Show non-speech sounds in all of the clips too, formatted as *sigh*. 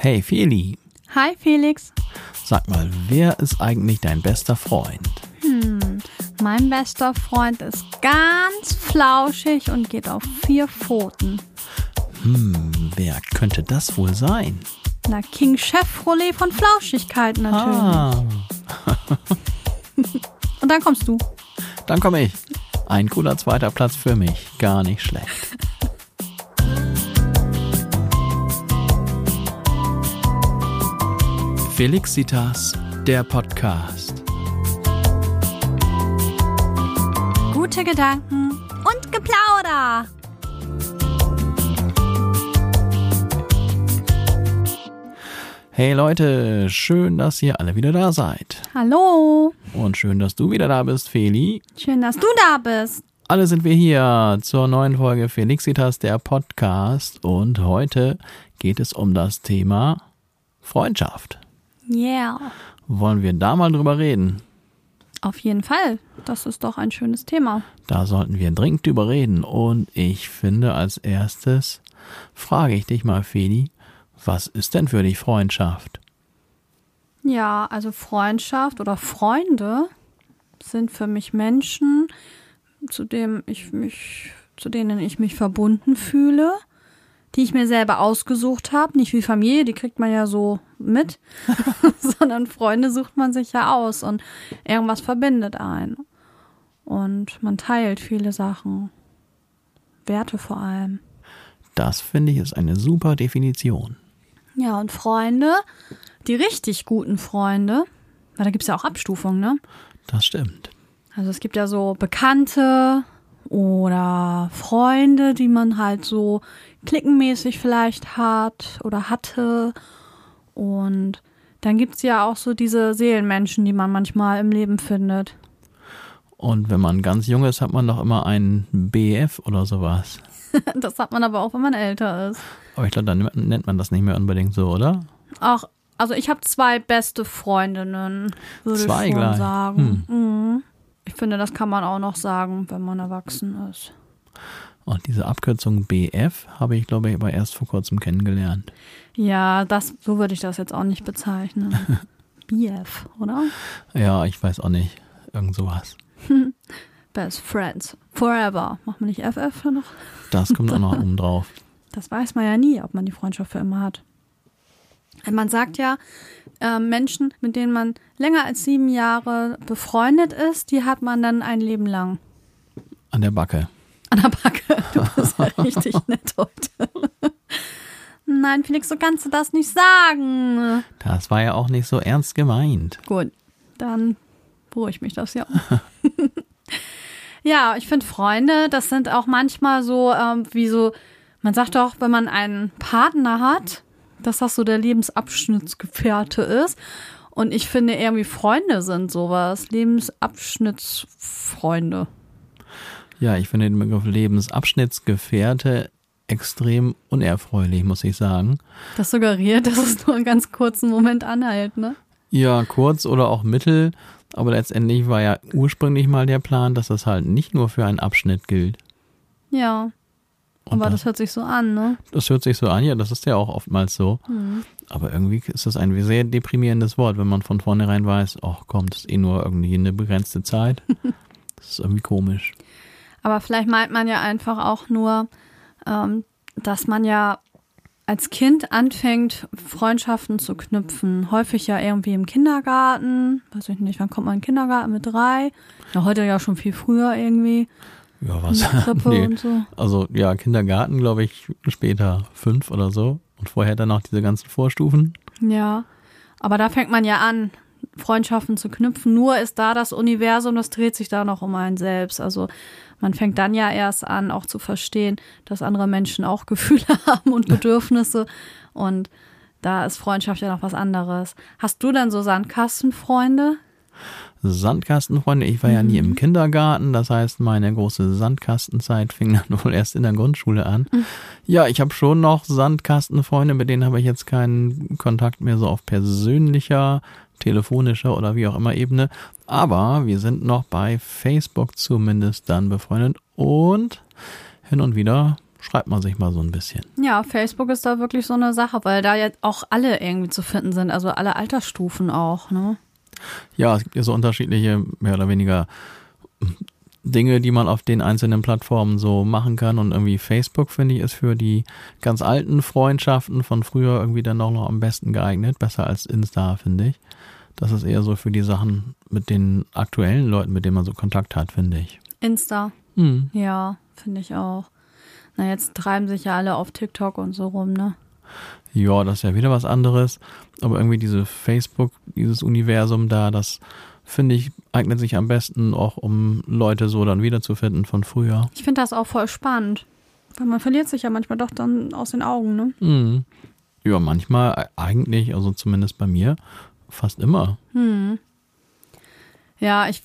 Hey Feli, Hi Felix. sag mal, wer ist eigentlich dein bester Freund? Hm, mein bester Freund ist ganz flauschig und geht auf vier Pfoten. Hm, wer könnte das wohl sein? Na, King Chevrolet von Flauschigkeit natürlich. Ah, *laughs* Und dann kommst du. dann komme ich. Ein cooler zweiter Platz für mich, gar nicht schlecht. *laughs* Felixitas, der Podcast. Gute Gedanken und Geplauder. Hey Leute, schön, dass ihr alle wieder da seid. Hallo. Und schön, dass du wieder da bist, Feli. Schön, dass du da bist. Alle sind wir hier zur neuen Folge Felixitas, der Podcast. Und heute geht es um das Thema Freundschaft. Yeah. Wollen wir da mal drüber reden? Auf jeden Fall. Das ist doch ein schönes Thema. Da sollten wir dringend drüber reden. Und ich finde, als erstes frage ich dich mal, Feli, was ist denn für dich Freundschaft? Ja, also Freundschaft oder Freunde sind für mich Menschen, zu dem ich mich, zu denen ich mich verbunden fühle, die ich mir selber ausgesucht habe, nicht wie Familie, die kriegt man ja so mit, *laughs* sondern Freunde sucht man sich ja aus und irgendwas verbindet einen. Und man teilt viele Sachen. Werte vor allem. Das finde ich ist eine super Definition. Ja, und Freunde, die richtig guten Freunde, weil da gibt es ja auch Abstufungen, ne? Das stimmt. Also es gibt ja so Bekannte oder Freunde, die man halt so klickenmäßig vielleicht hat oder hatte. Und dann gibt's ja auch so diese Seelenmenschen, die man manchmal im Leben findet. Und wenn man ganz jung ist, hat man doch immer einen BF oder sowas. *laughs* Das hat man aber auch, wenn man älter ist. Aber ich glaube, dann nennt man das nicht mehr unbedingt so, oder? Auch, also ich habe zwei beste Freundinnen, würde Zwei ich schon gleich. Hm. sagen. Mhm. Ich finde, das kann man auch noch sagen, wenn man erwachsen ist. Und diese Abkürzung BF habe ich, glaube ich, aber erst vor kurzem kennengelernt. Ja, das, so würde ich das jetzt auch nicht bezeichnen. *laughs* BF, oder? Ja, ich weiß auch nicht. Irgend sowas. *laughs* Best Friends. Forever. Macht man nicht FF noch? Das kommt auch noch *laughs* oben drauf. Das weiß man ja nie, ob man die Freundschaft für immer hat. Man sagt ja, äh, Menschen, mit denen man länger als sieben Jahre befreundet ist, die hat man dann ein Leben lang. An der Backe. An der Backe. *laughs* Du bist ja richtig nett heute. *laughs* Nein, Felix, so kannst du das nicht sagen. Das war ja auch nicht so ernst gemeint. Gut, dann beruhigt mich das ja. *laughs* ja, ich finde Freunde, das sind auch manchmal so, ähm, wie so, man sagt doch, wenn man einen Partner hat, dass das so der Lebensabschnittsgefährte ist. Und ich finde irgendwie Freunde sind sowas. Lebensabschnittsfreunde. Ja, ich finde den Begriff Lebensabschnittsgefährte extrem unerfreulich, muss ich sagen. Das suggeriert, dass es nur einen ganz kurzen Moment anhält, ne? Ja, kurz oder auch mittel. Aber letztendlich war ja ursprünglich mal der Plan, dass das halt nicht nur für einen Abschnitt gilt. Ja. Und Aber das, das hört sich so an, ne? das hört sich so an, ja, das ist ja auch oftmals so. Mhm. Aber irgendwie ist das ein sehr deprimierendes Wort, wenn man von vornherein weiß, ach komm, das ist eh nur irgendwie eine begrenzte Zeit. *laughs* Das ist irgendwie komisch. Aber vielleicht meint man ja einfach auch nur, ähm, dass man ja als Kind anfängt, Freundschaften zu knüpfen. Häufig ja irgendwie im Kindergarten. Weiß ich nicht, wann kommt man in den Kindergarten mit drei? Ja, heute ja schon viel früher irgendwie. Ja, was? *laughs* nee. so. Also ja, Kindergarten, glaube ich, später fünf oder so. Und vorher dann noch diese ganzen Vorstufen. Ja. Aber da fängt man ja an, Freundschaften zu knüpfen. Nur ist da das Universum, das dreht sich da noch um einen selbst. Also man fängt dann ja erst an, auch zu verstehen, dass andere Menschen auch *laughs* Gefühle haben und Bedürfnisse. Und da ist Freundschaft ja noch was anderes. Hast du dann so Sandkastenfreunde? Sandkastenfreunde, ich war ja nie Mhm. im Kindergarten, das heißt, meine große Sandkastenzeit fing *laughs* dann wohl erst in der Grundschule an. Mhm. Ja, ich habe schon noch Sandkastenfreunde, mit denen habe ich jetzt keinen Kontakt mehr so auf persönlicher, telefonischer oder wie auch immer Ebene. Aber wir sind noch bei Facebook zumindest dann befreundet und hin und wieder schreibt man sich mal so ein bisschen. Ja, Facebook ist da wirklich so eine Sache, weil da jetzt auch alle irgendwie zu finden sind, also alle Altersstufen auch, ne? Ja, es gibt ja so unterschiedliche, mehr oder weniger Dinge, die man auf den einzelnen Plattformen so machen kann. Und irgendwie Facebook, finde ich, ist für die ganz alten Freundschaften von früher irgendwie dann auch noch am besten geeignet. Besser als Insta, finde ich. Das ist eher so für die Sachen mit den aktuellen Leuten, mit denen man so Kontakt hat, finde ich. Insta. Hm. Ja, finde ich auch. Na, jetzt treiben sich ja alle auf TikTok und so rum, ne? Ja, das ist ja wieder was anderes. Aber irgendwie diese Facebook, dieses Universum da, das finde ich, eignet sich am besten auch, um Leute so dann wiederzufinden von früher. Ich finde das auch voll spannend. Weil man verliert sich ja manchmal doch dann aus den Augen, ne? Hm. Ja, manchmal eigentlich, also zumindest bei mir, fast immer. Hm. Ja, ich,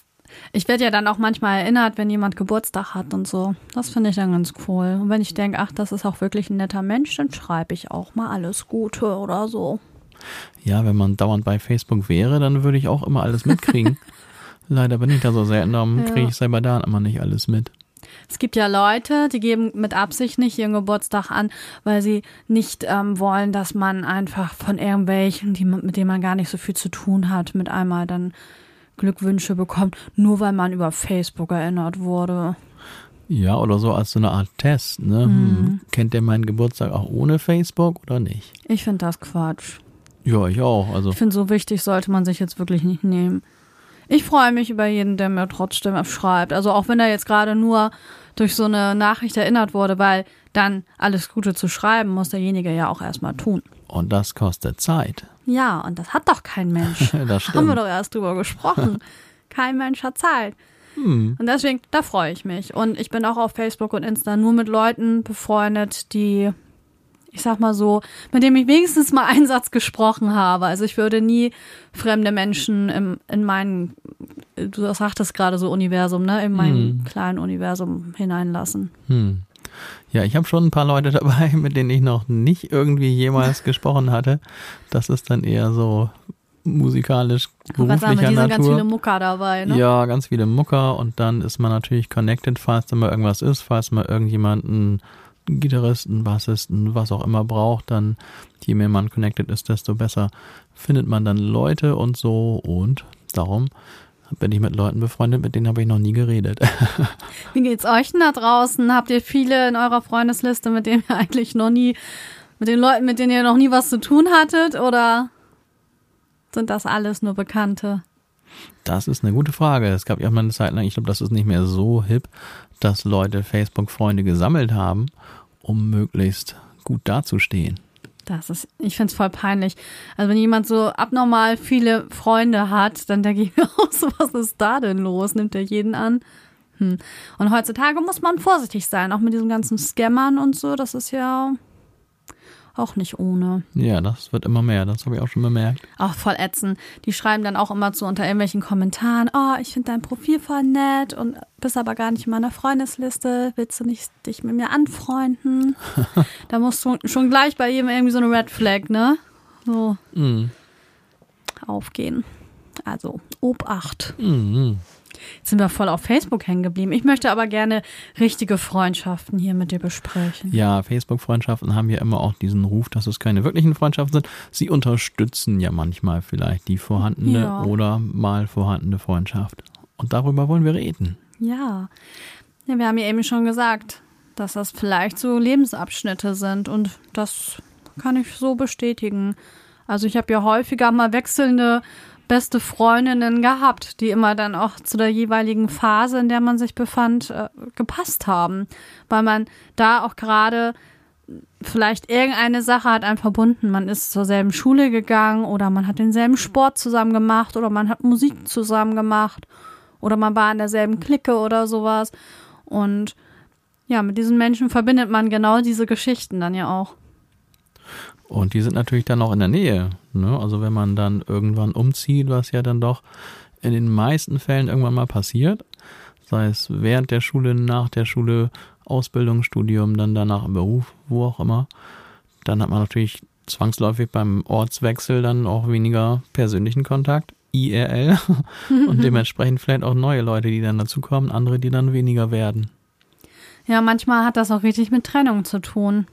ich werde ja dann auch manchmal erinnert, wenn jemand Geburtstag hat und so. Das finde ich dann ganz cool. Und wenn ich denke, ach, das ist auch wirklich ein netter Mensch, dann schreibe ich auch mal alles Gute oder so. Ja, wenn man dauernd bei Facebook wäre, dann würde ich auch immer alles mitkriegen. *laughs* Leider bin ich da so selten, darum Ja. kriege ich selber da immer nicht alles mit. Es gibt ja Leute, die geben mit Absicht nicht ihren Geburtstag an, weil sie nicht ähm, wollen, dass man einfach von irgendwelchen, die, mit denen man gar nicht so viel zu tun hat, mit einmal dann Glückwünsche bekommt, nur weil man über Facebook erinnert wurde. Ja, oder so als so eine Art Test. Ne? Hm. Kennt der meinen Geburtstag auch ohne Facebook oder nicht? Ich finde das Quatsch. Ja, ich auch. Also Ich finde, so wichtig sollte man sich jetzt wirklich nicht nehmen. Ich freue mich über jeden, der mir trotzdem schreibt. Also auch wenn er jetzt gerade nur durch so eine Nachricht erinnert wurde, weil dann alles Gute zu schreiben, muss derjenige ja auch erstmal tun. und das kostet Zeit. Ja, und das hat doch kein Mensch. *laughs* Das Haben wir doch erst drüber gesprochen. *laughs* Kein Mensch hat Zeit. Hm. Und deswegen, da freue ich mich. Und ich bin auch auf Facebook und Insta nur mit Leuten befreundet, die, ich sag mal so, mit denen ich wenigstens mal einen Satz gesprochen habe. Also ich würde nie fremde Menschen im, in mein, du sagtest gerade so Universum, ne, in mein Hm. kleinen Universum hineinlassen. Hm. Ja, ich habe schon ein paar Leute *laughs* dabei, mit denen ich noch nicht irgendwie jemals *laughs* gesprochen hatte. Das ist dann eher so musikalisch sagen beruflicher die sind ganz viele Natur. Mucker dabei, ne? Ja, ganz viele Mucker und dann ist man natürlich connected, falls da mal irgendwas ist, falls mal irgendjemanden Gitarristen, Bassisten, was auch immer braucht, dann je mehr man connected ist, desto besser findet man dann Leute und so und darum bin ich mit Leuten befreundet, mit denen habe ich noch nie geredet. *laughs* Wie geht's euch denn da draußen? Habt ihr viele in eurer Freundesliste, mit denen ihr eigentlich noch nie, mit den Leuten, mit denen ihr noch nie was zu tun hattet? Oder sind das alles nur Bekannte? Das ist eine gute Frage. Es gab ja mal eine Zeit lang, ich glaube, das ist nicht mehr so hip, dass Leute Facebook-Freunde gesammelt haben, um möglichst gut dazustehen. Das ist, ich find's voll peinlich. Also wenn jemand so abnormal viele Freunde hat, dann denke ich mir *laughs* auch so, was ist da denn los? Nimmt er jeden an? Hm. Und heutzutage muss man vorsichtig sein, auch mit diesen ganzen Scammern und so. Das ist ja auch nicht ohne. Ja, das wird immer mehr, das habe ich auch schon bemerkt. Auch voll ätzend. Die schreiben dann auch immer zu unter irgendwelchen Kommentaren, oh, ich finde dein Profil voll nett und bist aber gar nicht in meiner Freundesliste. Willst du nicht dich mit mir anfreunden? *laughs* da musst du schon gleich bei jedem irgendwie so eine Red Flag, ne? So Mm, aufgehen. Also, Obacht. mm, Jetzt sind wir voll auf Facebook hängen geblieben. Ich möchte aber gerne richtige Freundschaften hier mit dir besprechen. Ja, Facebook-Freundschaften haben ja immer auch diesen Ruf, dass es keine wirklichen Freundschaften sind. Sie unterstützen ja manchmal vielleicht die vorhandene Ja. oder mal vorhandene Freundschaft. Und darüber wollen wir reden. Ja. ja. Wir haben ja eben schon gesagt, dass das vielleicht so Lebensabschnitte sind und das kann ich so bestätigen. Also ich habe ja häufiger mal wechselnde beste Freundinnen gehabt, die immer dann auch zu der jeweiligen Phase, in der man sich befand, äh, gepasst haben, weil man da auch gerade vielleicht irgendeine Sache hat einen verbunden. Man ist zur selben Schule gegangen oder man hat denselben Sport zusammen gemacht oder man hat Musik zusammen gemacht oder man war in derselben Clique oder sowas. Und ja, mit diesen Menschen verbindet man genau diese Geschichten dann ja auch. Und die sind natürlich dann auch in der Nähe. Ne? Also wenn man dann irgendwann umzieht, was ja dann doch in den meisten Fällen irgendwann mal passiert, sei es während der Schule, nach der Schule, Ausbildung, Studium, dann danach im Beruf, wo auch immer, dann hat man natürlich zwangsläufig beim Ortswechsel dann auch weniger persönlichen Kontakt, IRL, *laughs* und *laughs* dementsprechend vielleicht auch neue Leute, die dann dazukommen, andere, die dann weniger werden. Ja, manchmal hat das auch richtig mit Trennung zu tun.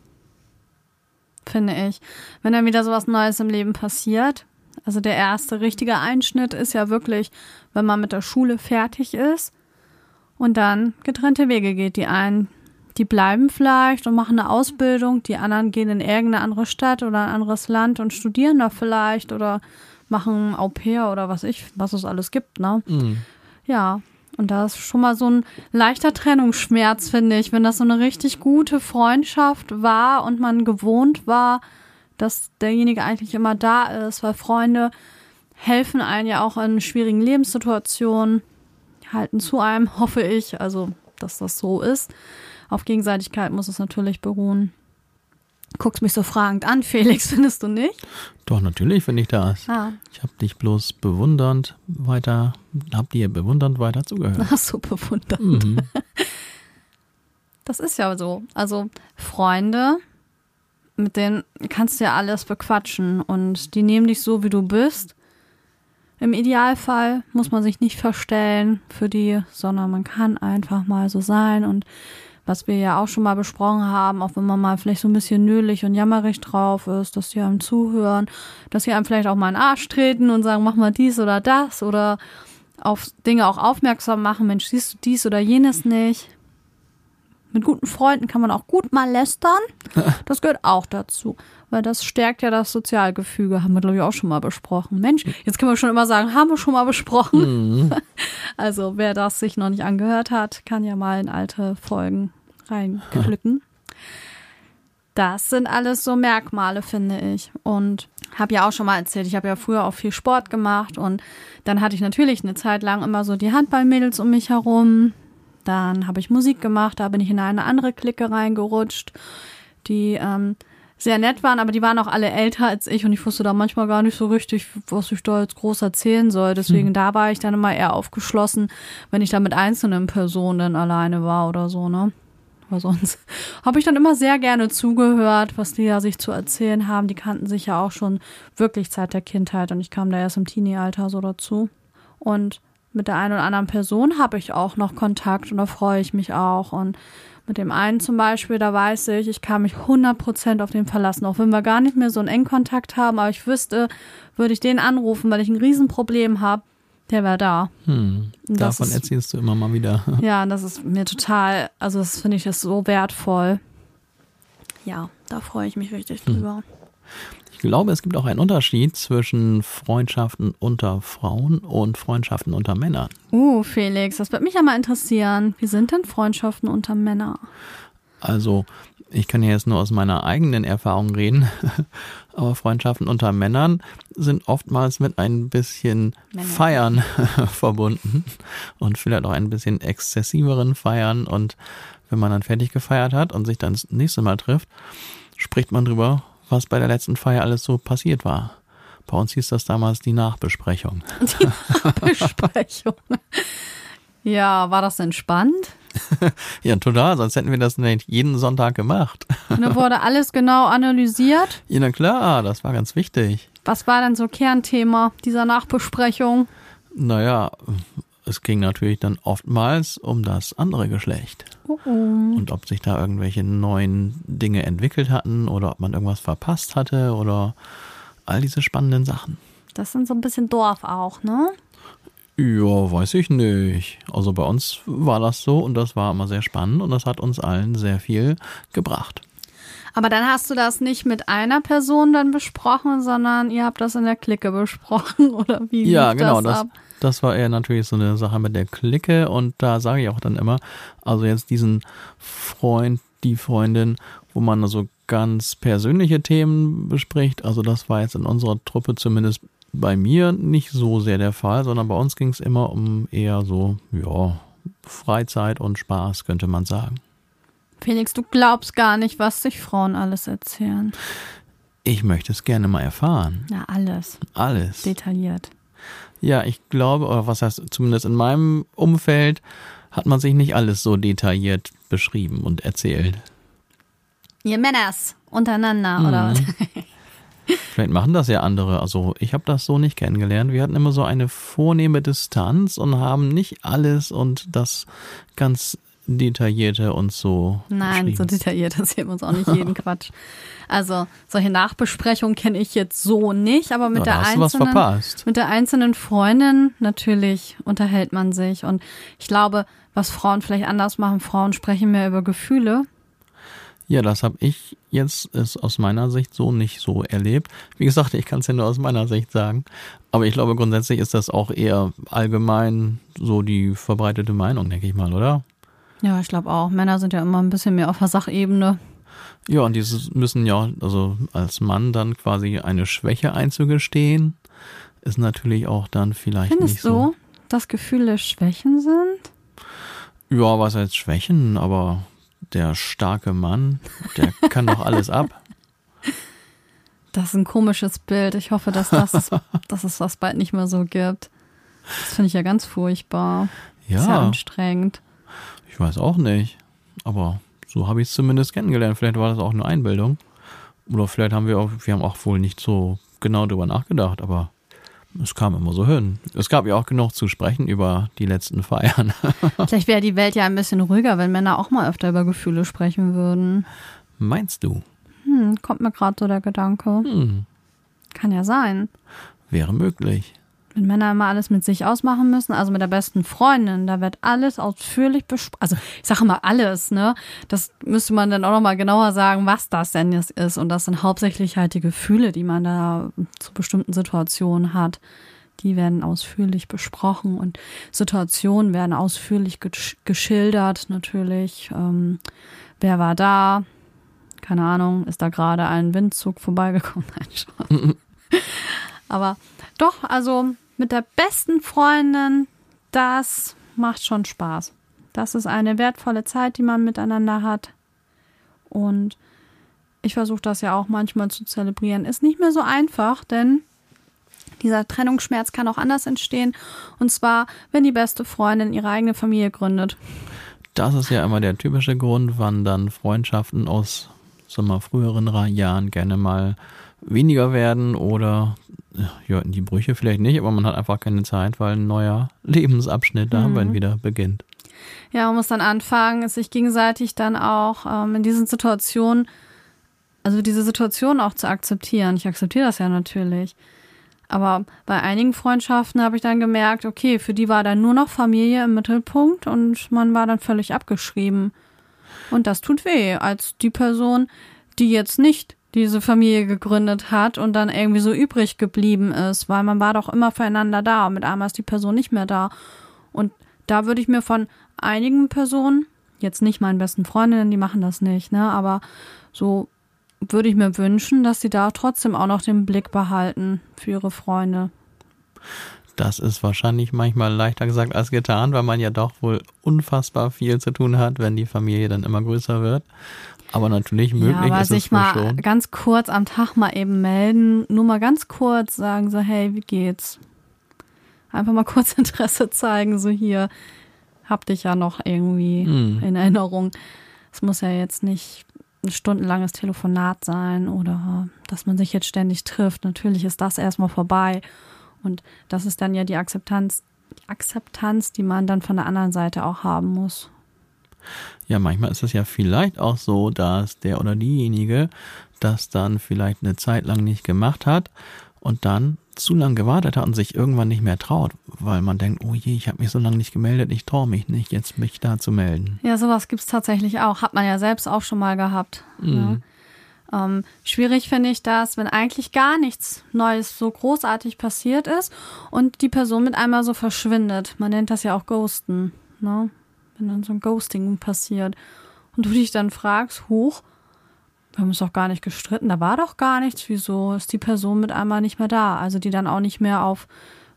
Finde ich. Wenn dann wieder sowas Neues im Leben passiert. Also der erste richtige Einschnitt ist ja wirklich, wenn man mit der Schule fertig ist und dann getrennte Wege geht. Die einen, die bleiben vielleicht und machen eine Ausbildung, die anderen gehen in irgendeine andere Stadt oder ein anderes Land und studieren da vielleicht oder machen Au pair oder was ich, was es alles gibt, ne? Mhm. Ja, und da ist schon mal so ein leichter Trennungsschmerz, finde ich, wenn das so eine richtig gute Freundschaft war und man gewohnt war, dass derjenige eigentlich immer da ist, weil Freunde helfen einen ja auch in schwierigen Lebenssituationen, halten zu einem, *laughs* hoffe ich, also dass das so ist. Auf Gegenseitigkeit muss es natürlich beruhen. Guckst mich so fragend an, *laughs* Felix, findest du nicht? Doch, natürlich finde ich das. Ah, Ich habe dich bloß bewundernd weiter, hab dir bewundernd weiter zugehört. ach so bewundert. Mhm. *laughs* Das ist ja so. Also Freunde, mit denen kannst du ja alles bequatschen und die nehmen dich so, wie du bist. Im Idealfall muss man sich nicht verstellen für die, sondern man kann einfach mal so sein und was wir ja auch schon mal besprochen haben, auch wenn man mal vielleicht so ein bisschen nölig und jammerig drauf ist, dass die einem zuhören, dass sie einem vielleicht auch mal in den Arsch treten und sagen, mach mal dies oder das oder auf Dinge auch aufmerksam machen, Mensch, siehst du dies oder jenes nicht. Mit guten Freunden kann man auch gut mal lästern. *laughs* Das gehört auch dazu. Weil das stärkt ja das Sozialgefüge, haben wir, glaube ich, auch schon mal besprochen. Mensch, jetzt können wir schon immer sagen, haben wir schon mal besprochen. Mhm. *laughs* Also, wer das sich noch nicht angehört hat, kann ja mal in alte Folgen reinklicken. Das sind alles so Merkmale, finde ich. Und habe ja auch schon mal erzählt, ich habe ja früher auch viel Sport gemacht und dann hatte ich natürlich eine Zeit lang immer so die Handballmädels um mich herum. Dann habe ich Musik gemacht, da bin ich in eine andere Clique reingerutscht, die ähm, sehr nett waren, aber die waren auch alle älter als ich und ich wusste da manchmal gar nicht so richtig, was ich da jetzt groß erzählen soll. Deswegen da war ich dann immer eher aufgeschlossen, wenn ich da mit einzelnen Personen dann alleine war oder so, ne? Aber sonst *laughs* habe ich dann immer sehr gerne zugehört, was die da sich zu erzählen haben. Die kannten sich ja auch schon wirklich seit der Kindheit und ich kam da erst im Teenie-Alter so dazu. Und mit der einen oder anderen Person habe ich auch noch Kontakt und da freue ich mich auch. Und mit dem einen zum Beispiel, da weiß ich, ich kann mich 100% auf den verlassen, auch wenn wir gar nicht mehr so einen engen Kontakt haben, aber ich wüsste, würde ich den anrufen, weil ich ein Riesenproblem habe, der wäre da. Hm. Davon ist- erzählst du immer mal wieder. *laughs* Ja, das ist mir total, also das finde ich ist so wertvoll. Ja, da freue ich mich richtig drüber. Ich glaube, es gibt auch einen Unterschied zwischen Freundschaften unter Frauen und Freundschaften unter Männern. Uh, Felix, das wird mich ja mal interessieren. Wie sind denn Freundschaften unter Männern? Also, ich kann ja jetzt nur aus meiner eigenen Erfahrung reden, *laughs* aber Freundschaften unter Männern sind oftmals mit ein bisschen Männer. Feiern *laughs* verbunden und vielleicht auch ein bisschen exzessiveren Feiern. Und wenn man dann fertig gefeiert hat und sich dann das nächste Mal trifft, spricht man drüber, was bei der letzten Feier alles so passiert war. Bei uns hieß das damals die Nachbesprechung. *laughs* Besprechung. Ja, war das entspannt? *laughs* Ja, total, sonst hätten wir das nicht jeden Sonntag gemacht. Und da wurde *laughs* alles genau analysiert. Ja, na klar, das war ganz wichtig. Was war denn so Kernthema dieser Nachbesprechung? Naja, es ging natürlich dann oftmals um das andere Geschlecht. Oh, oh. Und ob sich da irgendwelche neuen Dinge entwickelt hatten oder ob man irgendwas verpasst hatte oder all diese spannenden Sachen. Das sind so ein bisschen Dorf auch, ne? Ja, weiß ich nicht. Also bei uns war das so und das war immer sehr spannend und das hat uns allen sehr viel gebracht. Aber dann hast du das nicht mit einer Person dann besprochen, sondern ihr habt das in der Clique besprochen, *laughs* oder wie Ja, genau, das, das, das war eher natürlich so eine Sache mit der Clique und da sage ich auch dann immer, also jetzt diesen Freund, die Freundin, wo man so ganz persönliche Themen bespricht, also das war jetzt in unserer Truppe zumindest bei mir nicht so sehr der Fall, sondern bei uns ging es immer um eher so, ja, Freizeit und Spaß, könnte man sagen. Felix, du glaubst gar nicht, was sich Frauen alles erzählen. Ich möchte es gerne mal erfahren. Na, alles. Alles. Detailliert. Ja, ich glaube, oder was heißt, zumindest in meinem Umfeld hat man sich nicht alles so detailliert beschrieben und erzählt. Ihr Männers untereinander, oder? *laughs* Vielleicht machen das ja andere. Also ich habe das so nicht kennengelernt. Wir hatten immer so eine vornehme Distanz und haben nicht alles und das ganz detaillierte uns so. Nein, so detailliert erzählen wir uns auch nicht *laughs* jeden Quatsch. Also solche Nachbesprechungen kenne ich jetzt so nicht, aber mit Ja, der einzelnen mit der einzelnen Freundin natürlich unterhält man sich und ich glaube, was Frauen vielleicht anders machen, Frauen sprechen mehr über Gefühle. Ja, das habe ich jetzt ist aus meiner Sicht so nicht so erlebt. Wie gesagt, ich kann es ja nur aus meiner Sicht sagen. Aber ich glaube, grundsätzlich ist das auch eher allgemein so die verbreitete Meinung, denke ich mal, oder? Ja, ich glaube auch. Männer sind ja immer ein bisschen mehr auf der Sachebene. Ja, und dieses müssen ja, also als Mann dann quasi eine Schwäche einzugestehen, ist natürlich auch dann vielleicht Findest nicht du, so. dass Gefühle Schwächen sind? Ja, was heißt Schwächen, aber der starke Mann, der kann doch alles ab. *laughs* Das ist ein komisches Bild. Ich hoffe, dass, das, *laughs* dass es das bald nicht mehr so gibt. Das finde ich ja ganz furchtbar. Ist ja Ja, anstrengend. Ich weiß auch nicht. Aber so habe ich es zumindest kennengelernt. Vielleicht war das auch nur Einbildung. Oder vielleicht haben wir auch, wir haben auch wohl nicht so genau drüber nachgedacht, aber es kam immer so hin. Es gab ja auch genug zu sprechen über die letzten Feiern. *laughs* Vielleicht wäre die Welt ja ein bisschen ruhiger, wenn Männer auch mal öfter über Gefühle sprechen würden. Meinst du? Hm, kommt mir gerade so der Gedanke. Hm, Kann ja sein. wäre möglich. Wenn Männer immer alles mit sich ausmachen müssen, also mit der besten Freundin, da wird alles ausführlich besprochen. Also ich sage mal alles, ne? Das müsste man dann auch nochmal genauer sagen, was das denn jetzt ist. Und das sind hauptsächlich halt die Gefühle, die man da zu bestimmten Situationen hat. Die werden ausführlich besprochen und Situationen werden ausführlich gesch- geschildert, natürlich. Ähm, wer war da? Keine Ahnung, ist da gerade ein Windzug vorbeigekommen? *laughs* Nein, schon. *laughs* Aber doch, also mit der besten Freundin, das macht schon Spaß. Das ist eine wertvolle Zeit, die man miteinander hat. Und ich versuche das ja auch manchmal zu zelebrieren. Ist nicht mehr so einfach, denn dieser Trennungsschmerz kann auch anders entstehen. Und zwar, wenn die beste Freundin ihre eigene Familie gründet. Das ist ja immer der typische Grund, wann dann Freundschaften aus sagen wir früheren Jahren gerne mal weniger werden oder ja, in die Brüche vielleicht nicht, aber man hat einfach keine Zeit, weil ein neuer Lebensabschnitt da dann wieder beginnt. Ja, man muss dann anfangen, sich gegenseitig dann auch ähm, in diesen Situationen, also diese Situation auch zu akzeptieren. Ich akzeptiere das ja natürlich. Aber bei einigen Freundschaften habe ich dann gemerkt, okay, für die war dann nur noch Familie im Mittelpunkt und man war dann völlig abgeschrieben. Und das tut weh, als die Person, die jetzt nicht diese Familie gegründet hat und dann irgendwie so übrig geblieben ist, weil man war doch immer füreinander da und mit einmal ist die Person nicht mehr da. Und da würde ich mir von einigen Personen, jetzt nicht meinen besten Freundinnen, die machen das nicht, ne, aber so würde ich mir wünschen, dass sie da trotzdem auch noch den Blick behalten für ihre Freunde. Das ist wahrscheinlich manchmal leichter gesagt als getan, weil man ja doch wohl unfassbar viel zu tun hat, wenn die Familie dann immer größer wird. Aber natürlich möglich ja, aber ist sich es mal schon. ganz kurz am Tag mal eben melden, nur mal ganz kurz sagen so, hey, wie geht's? Einfach mal *laughs* kurz Interesse zeigen, so hier, hab dich ja noch irgendwie Hm. in Erinnerung. Es muss ja jetzt nicht ein stundenlanges Telefonat sein oder dass man sich jetzt ständig trifft. Natürlich ist das erstmal vorbei. Und das ist dann ja die Akzeptanz, die Akzeptanz, die man dann von der anderen Seite auch haben muss. Ja, manchmal ist es ja vielleicht auch so, dass der oder diejenige das dann vielleicht eine Zeit lang nicht gemacht hat und dann zu lang gewartet hat und sich irgendwann nicht mehr traut, weil man denkt, oh je, ich habe mich so lange nicht gemeldet, ich traue mich nicht, jetzt mich da zu melden. Ja, sowas gibt's tatsächlich auch. Hat man ja selbst auch schon mal gehabt. Ne? Ähm, schwierig finde ich das, wenn eigentlich gar nichts Neues so großartig passiert ist und die Person mit einmal so verschwindet. Man nennt das ja auch Ghosten, ne? Wenn dann so ein Ghosting passiert. Und du dich dann fragst, hoch, wir haben uns doch gar nicht gestritten, da war doch gar nichts, wieso ist die Person mit einmal nicht mehr da? Also die dann auch nicht mehr auf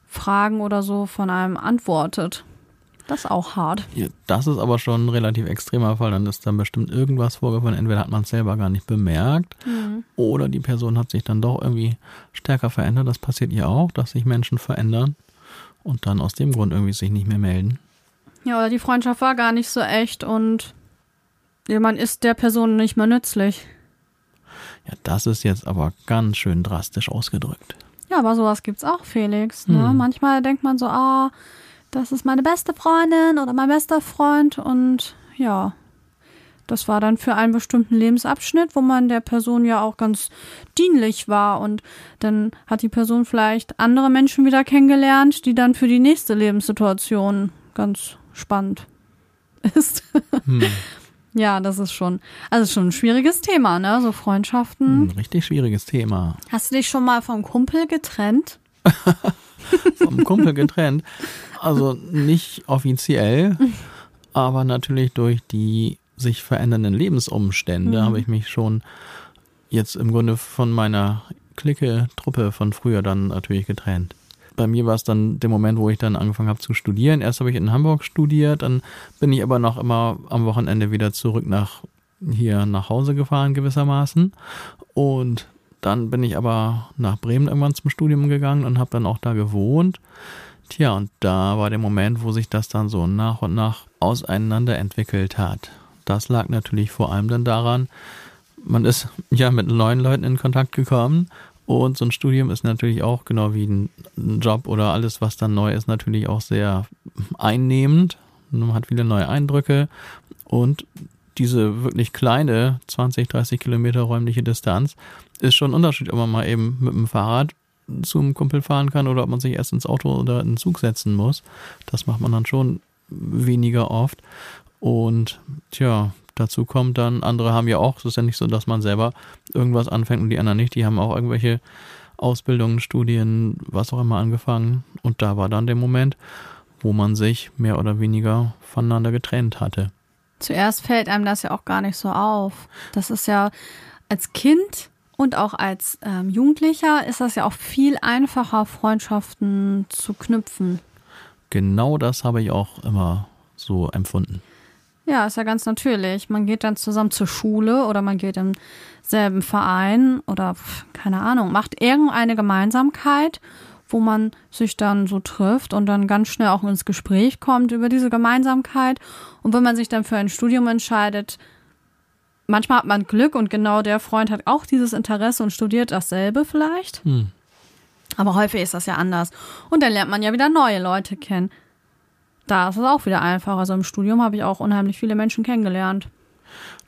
Fragen oder so von einem antwortet. Das ist auch hart. Ja, das ist aber schon ein relativ extremer Fall, dann ist dann bestimmt irgendwas vorgefallen, entweder hat man es selber gar nicht bemerkt oder die Person hat sich dann doch irgendwie stärker verändert, das passiert ja auch, dass sich Menschen verändern und dann aus dem Grund irgendwie sich nicht mehr melden. Ja, oder die Freundschaft war gar nicht so echt und man ist der Person nicht mehr nützlich. Ja, das ist jetzt aber ganz schön drastisch ausgedrückt. Ja, aber sowas gibt's auch, Felix. Ne? Hm. Manchmal denkt man so, ah, das ist meine beste Freundin oder mein bester Freund und ja, das war dann für einen bestimmten Lebensabschnitt, wo man der Person ja auch ganz dienlich war. Und dann hat die Person vielleicht andere Menschen wieder kennengelernt, die dann für die nächste Lebenssituation ganz spannend *laughs* ist. Hm. Ja, das ist schon, also schon ein schwieriges Thema, ne? So Freundschaften. Ein richtig schwieriges Thema. Hast du dich schon mal vom Kumpel getrennt? *laughs* vom Kumpel getrennt. Also nicht offiziell, *laughs* aber natürlich durch die sich verändernden Lebensumstände mhm. habe ich mich schon jetzt im Grunde von meiner Clique, Truppe von früher dann natürlich getrennt bei mir war es dann der Moment, wo ich dann angefangen habe zu studieren. Erst habe ich in Hamburg studiert, dann bin ich aber noch immer am Wochenende wieder zurück nach hier nach Hause gefahren gewissermaßen und dann bin ich aber nach Bremen irgendwann zum Studium gegangen und habe dann auch da gewohnt. Tja, und da war der Moment, wo sich das dann so nach und nach auseinander entwickelt hat. Das lag natürlich vor allem dann daran, man ist ja mit neuen Leuten in Kontakt gekommen und so ein Studium ist natürlich auch, genau wie ein Job oder alles, was dann neu ist, natürlich auch sehr einnehmend. Man hat viele neue Eindrücke und diese wirklich kleine 20, 30 Kilometer räumliche Distanz ist schon ein Unterschied, ob man mal eben mit dem Fahrrad zum Kumpel fahren kann oder ob man sich erst ins Auto oder in den Zug setzen muss. Das macht man dann schon weniger oft. Und tja, Dazu kommt dann, andere haben ja auch, es ist ja nicht so, dass man selber irgendwas anfängt und die anderen nicht, die haben auch irgendwelche Ausbildungen, Studien, was auch immer angefangen. Und da war dann der Moment, wo man sich mehr oder weniger voneinander getrennt hatte. Zuerst fällt einem das ja auch gar nicht so auf. Das ist ja als Kind und auch als ähm, Jugendlicher ist das ja auch viel einfacher, Freundschaften zu knüpfen. Genau das habe ich auch immer so empfunden. Ja, ist ja ganz natürlich. Man geht dann zusammen zur Schule oder man geht im selben Verein oder keine Ahnung, macht irgendeine Gemeinsamkeit, wo man sich dann so trifft und dann ganz schnell auch ins Gespräch kommt über diese Gemeinsamkeit. Und wenn man sich dann für ein Studium entscheidet, manchmal hat man Glück und genau der Freund hat auch dieses Interesse und studiert dasselbe vielleicht. Hm. Aber häufig ist das ja anders. Und dann lernt man ja wieder neue Leute kennen da ist es auch wieder einfach. Also im Studium habe ich auch unheimlich viele Menschen kennengelernt.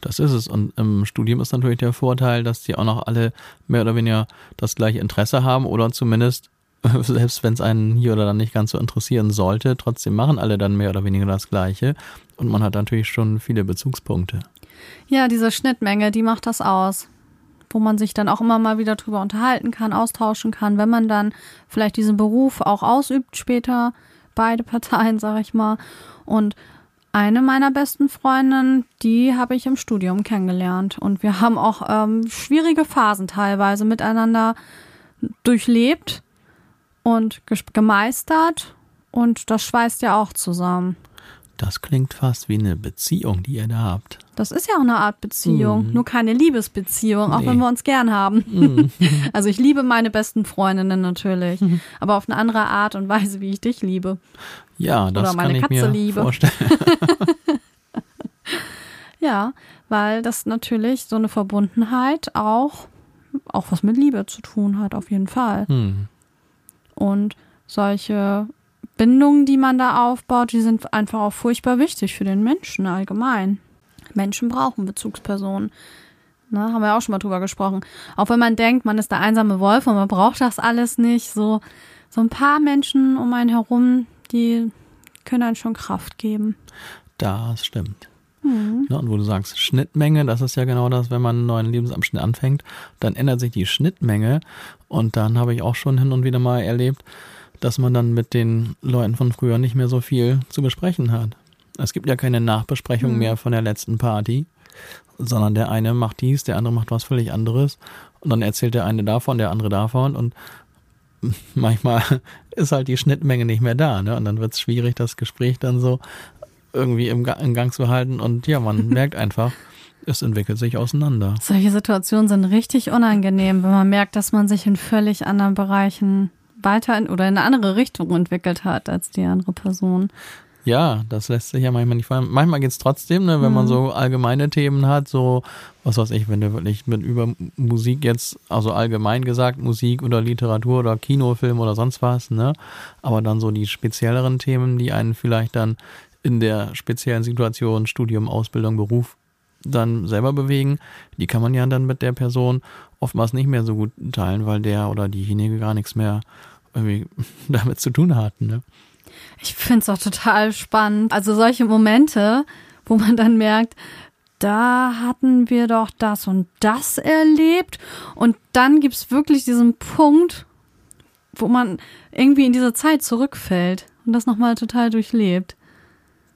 Das ist es. Und im Studium ist natürlich der Vorteil, dass die auch noch alle mehr oder weniger das gleiche Interesse haben oder zumindest, *laughs* selbst wenn es einen hier oder dann nicht ganz so interessieren sollte, trotzdem machen alle dann mehr oder weniger das Gleiche. Und man hat natürlich schon viele Bezugspunkte. Ja, diese Schnittmenge, die macht das aus. Wo man sich dann auch immer mal wieder drüber unterhalten kann, austauschen kann, wenn man dann vielleicht diesen Beruf auch ausübt später beide Parteien, sag ich mal. Und eine meiner besten Freundinnen, die habe ich im Studium kennengelernt. Und wir haben auch ähm, schwierige Phasen teilweise miteinander durchlebt und gemeistert. Und das schweißt ja auch zusammen. Das klingt fast wie eine Beziehung, die ihr da habt. Das ist ja auch eine Art Beziehung, mm. nur keine Liebesbeziehung, auch nee. wenn wir uns gern haben. Mm. *laughs* also ich liebe meine besten Freundinnen natürlich, mm. aber auf eine andere Art und Weise, wie ich dich liebe. Ja, das Oder meine kann ich Katze mir liebe. vorstellen. *laughs* ja, weil das natürlich so eine Verbundenheit auch auch was mit Liebe zu tun hat, auf jeden Fall. Hm. Und solche Bindungen, die man da aufbaut, die sind einfach auch furchtbar wichtig für den Menschen allgemein. Menschen brauchen Bezugspersonen. Ne, haben wir auch schon mal drüber gesprochen. Auch wenn man denkt, man ist der einsame Wolf und man braucht das alles nicht. So, so ein paar Menschen um einen herum, die können einen schon Kraft geben. Das stimmt. Mhm. Ja, und wo du sagst, Schnittmenge, das ist ja genau das, wenn man einen neuen Lebensabschnitt anfängt, dann ändert sich die Schnittmenge. Und dann habe ich auch schon hin und wieder mal erlebt, dass man dann mit den Leuten von früher nicht mehr so viel zu besprechen hat. Es gibt ja keine Nachbesprechung mhm. mehr von der letzten Party, sondern der eine macht dies, der andere macht was völlig anderes und dann erzählt der eine davon, der andere davon und *laughs* manchmal *laughs* ist halt die Schnittmenge nicht mehr da, ne? Und dann wird es schwierig, das Gespräch dann so irgendwie im, im Gang zu halten und ja, man *laughs* merkt einfach, es entwickelt sich auseinander. Solche Situationen sind richtig unangenehm, wenn man merkt, dass man sich in völlig anderen Bereichen weiter in, oder in eine andere Richtung entwickelt hat als die andere Person. Ja, das lässt sich ja manchmal nicht fallen. Manchmal geht's trotzdem, ne, wenn mhm. man so allgemeine Themen hat, so, was weiß ich, wenn du wirklich mit über Musik jetzt, also allgemein gesagt, Musik oder Literatur oder Kinofilm oder sonst was, ne? Aber dann so die spezielleren Themen, die einen vielleicht dann in der speziellen Situation, Studium, Ausbildung, Beruf, dann selber bewegen, die kann man ja dann mit der Person oftmals nicht mehr so gut teilen, weil der oder diejenige gar nichts mehr irgendwie *laughs* damit zu tun hat. Ne? Ich finde es auch total spannend. Also solche Momente, wo man dann merkt, da hatten wir doch das und das erlebt. Und dann gibt es wirklich diesen Punkt, wo man irgendwie in diese Zeit zurückfällt und das nochmal total durchlebt.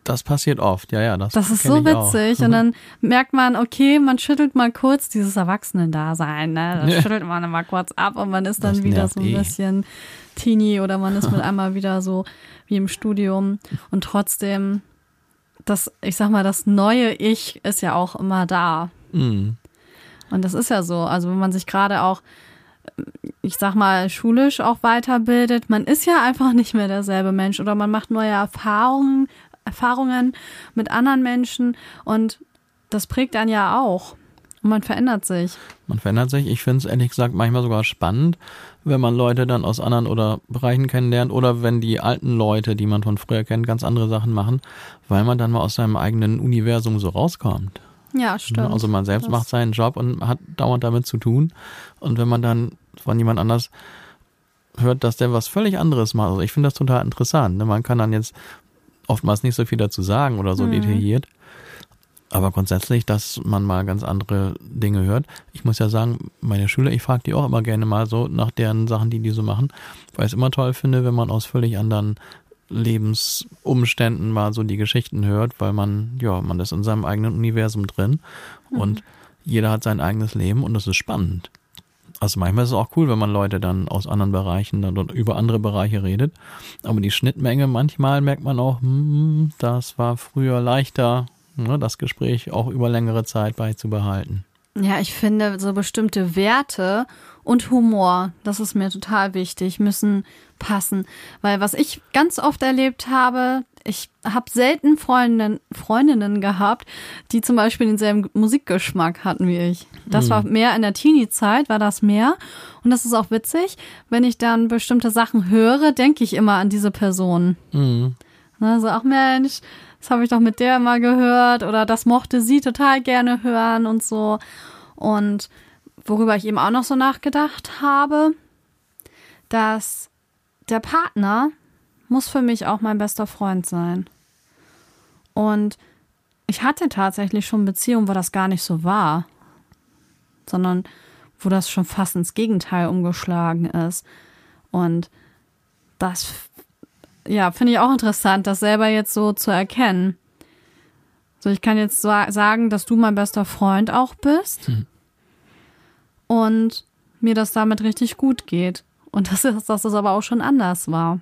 Das passiert oft, ja, ja. Das, das ist so witzig. Und dann merkt man, okay, man schüttelt mal kurz dieses Erwachsenen-Dasein, ne? Das ja. schüttelt man immer kurz ab und man ist dann das wieder so ein eh. bisschen Teenie oder man ist mit einmal wieder so wie im Studium. Und trotzdem, das, ich sag mal, das neue Ich ist ja auch immer da. Mhm. Und das ist ja so. Also wenn man sich gerade auch ich sag mal, schulisch auch weiterbildet. Man ist ja einfach nicht mehr derselbe Mensch oder man macht neue Erfahrungen, Erfahrungen mit anderen Menschen und das prägt einen ja auch. Und man verändert sich. Man verändert sich. Ich finde es ehrlich gesagt manchmal sogar spannend, wenn man Leute dann aus anderen oder Bereichen kennenlernt oder wenn die alten Leute, die man von früher kennt, ganz andere Sachen machen, weil man dann mal aus seinem eigenen Universum so rauskommt. Ja, stimmt. Also man selbst das macht seinen Job und hat dauernd damit zu tun. Und wenn man dann von jemand anders hört, dass der was völlig anderes macht, also ich finde das total interessant. Ne? Man kann dann jetzt oftmals nicht so viel dazu sagen oder so mhm. detailliert. Aber grundsätzlich, dass man mal ganz andere Dinge hört. Ich muss ja sagen, meine Schüler, ich frage die auch immer gerne mal so nach deren Sachen, die die so machen, weil ich es immer toll finde, wenn man aus völlig anderen Lebensumständen mal so die Geschichten hört, weil man, ja, man ist in seinem eigenen Universum drin mhm. und jeder hat sein eigenes Leben und das ist spannend. Also manchmal ist es auch cool, wenn man Leute dann aus anderen Bereichen dann über andere Bereiche redet. Aber die Schnittmenge, manchmal merkt man auch, hm, das war früher leichter, ne, das Gespräch auch über längere Zeit beizubehalten. Ja, ich finde so bestimmte Werte und Humor, das ist mir total wichtig, müssen passen. Weil was ich ganz oft erlebt habe, ich habe selten Freundinnen, Freundinnen gehabt, die zum Beispiel denselben Musikgeschmack hatten wie ich. Das mhm. war mehr in der Teenie-Zeit, war das mehr. Und das ist auch witzig, wenn ich dann bestimmte Sachen höre, denke ich immer an diese Person. Mhm. Also, ach Mensch, das habe ich doch mit der mal gehört oder das mochte sie total gerne hören und so. Und worüber ich eben auch noch so nachgedacht habe, dass der Partner muss für mich auch mein bester Freund sein. Und ich hatte tatsächlich schon Beziehungen, wo das gar nicht so war, sondern wo das schon fast ins Gegenteil umgeschlagen ist. Und das, ja, finde ich auch interessant, das selber jetzt so zu erkennen. So, ich kann jetzt sagen, dass du mein bester Freund auch bist. Hm und mir das damit richtig gut geht. Und das *laughs* ist, dass das aber auch schon anders war.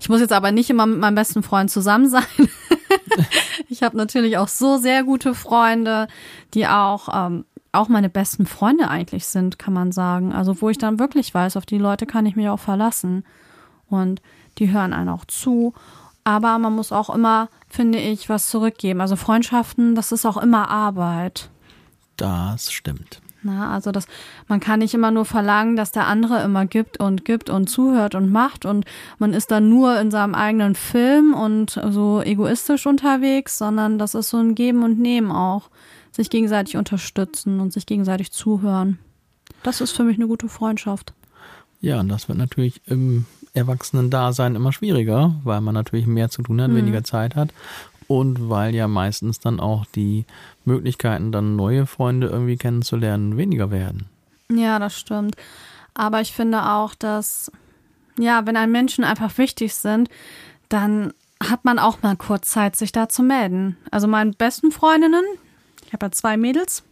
Ich muss jetzt aber nicht immer mit meinem besten Freund zusammen sein. *laughs* ich habe natürlich auch so sehr gute Freunde, die auch, ähm, auch meine besten Freunde eigentlich sind, kann man sagen. Also wo ich dann wirklich weiß, auf die Leute kann ich mich auch verlassen. Und die hören einen auch zu. Aber man muss auch immer, finde ich, was zurückgeben. Also Freundschaften, das ist auch immer Arbeit. Das stimmt. Na, also das, man kann nicht immer nur verlangen, dass der andere immer gibt und gibt und zuhört und macht und man ist dann nur in seinem eigenen Film und so egoistisch unterwegs, sondern das ist so ein Geben und Nehmen auch. Sich gegenseitig unterstützen und sich gegenseitig zuhören. Das ist für mich eine gute Freundschaft. Ja, und das wird natürlich im Erwachsenen-Dasein immer schwieriger, weil man natürlich mehr zu tun hat, mhm. weniger Zeit hat und weil ja meistens dann auch die Möglichkeiten, dann neue Freunde irgendwie kennenzulernen, weniger werden. Ja, das stimmt. Aber ich finde auch, dass, ja, wenn einem Menschen einfach wichtig sind, dann hat man auch mal kurz Zeit, sich da zu melden. Also meinen besten Freundinnen, ich habe ja zwei Mädels,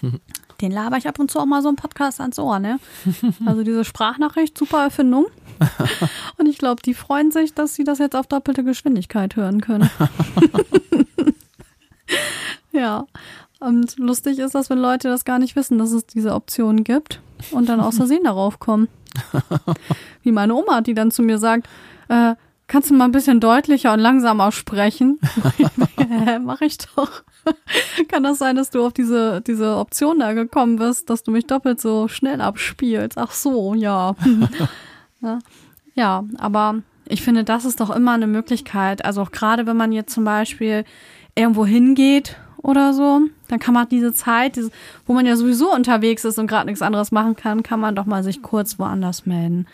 *laughs* den laber ich ab und zu auch mal so einen Podcast ans Ohr, ne? Also diese Sprachnachricht, super Erfindung. *laughs* Und ich glaube, die freuen sich, dass sie das jetzt auf doppelte Geschwindigkeit hören können. *laughs* ja. Und lustig ist das, wenn Leute das gar nicht wissen, dass es diese Option gibt und dann aus Versehen darauf kommen. *laughs* Wie meine Oma, die dann zu mir sagt, äh, kannst du mal ein bisschen deutlicher und langsamer sprechen? Hä, mach ich doch. Kann das sein, dass du auf diese, diese Option da gekommen bist, dass du mich doppelt so schnell abspielst? Ach so, ja. Ja, aber Ich finde, das ist doch immer eine Möglichkeit. Also auch gerade wenn man jetzt zum Beispiel irgendwo hingeht oder so, dann kann man diese Zeit, wo man ja sowieso unterwegs ist und gerade nichts anderes machen kann, kann man doch mal sich kurz woanders melden.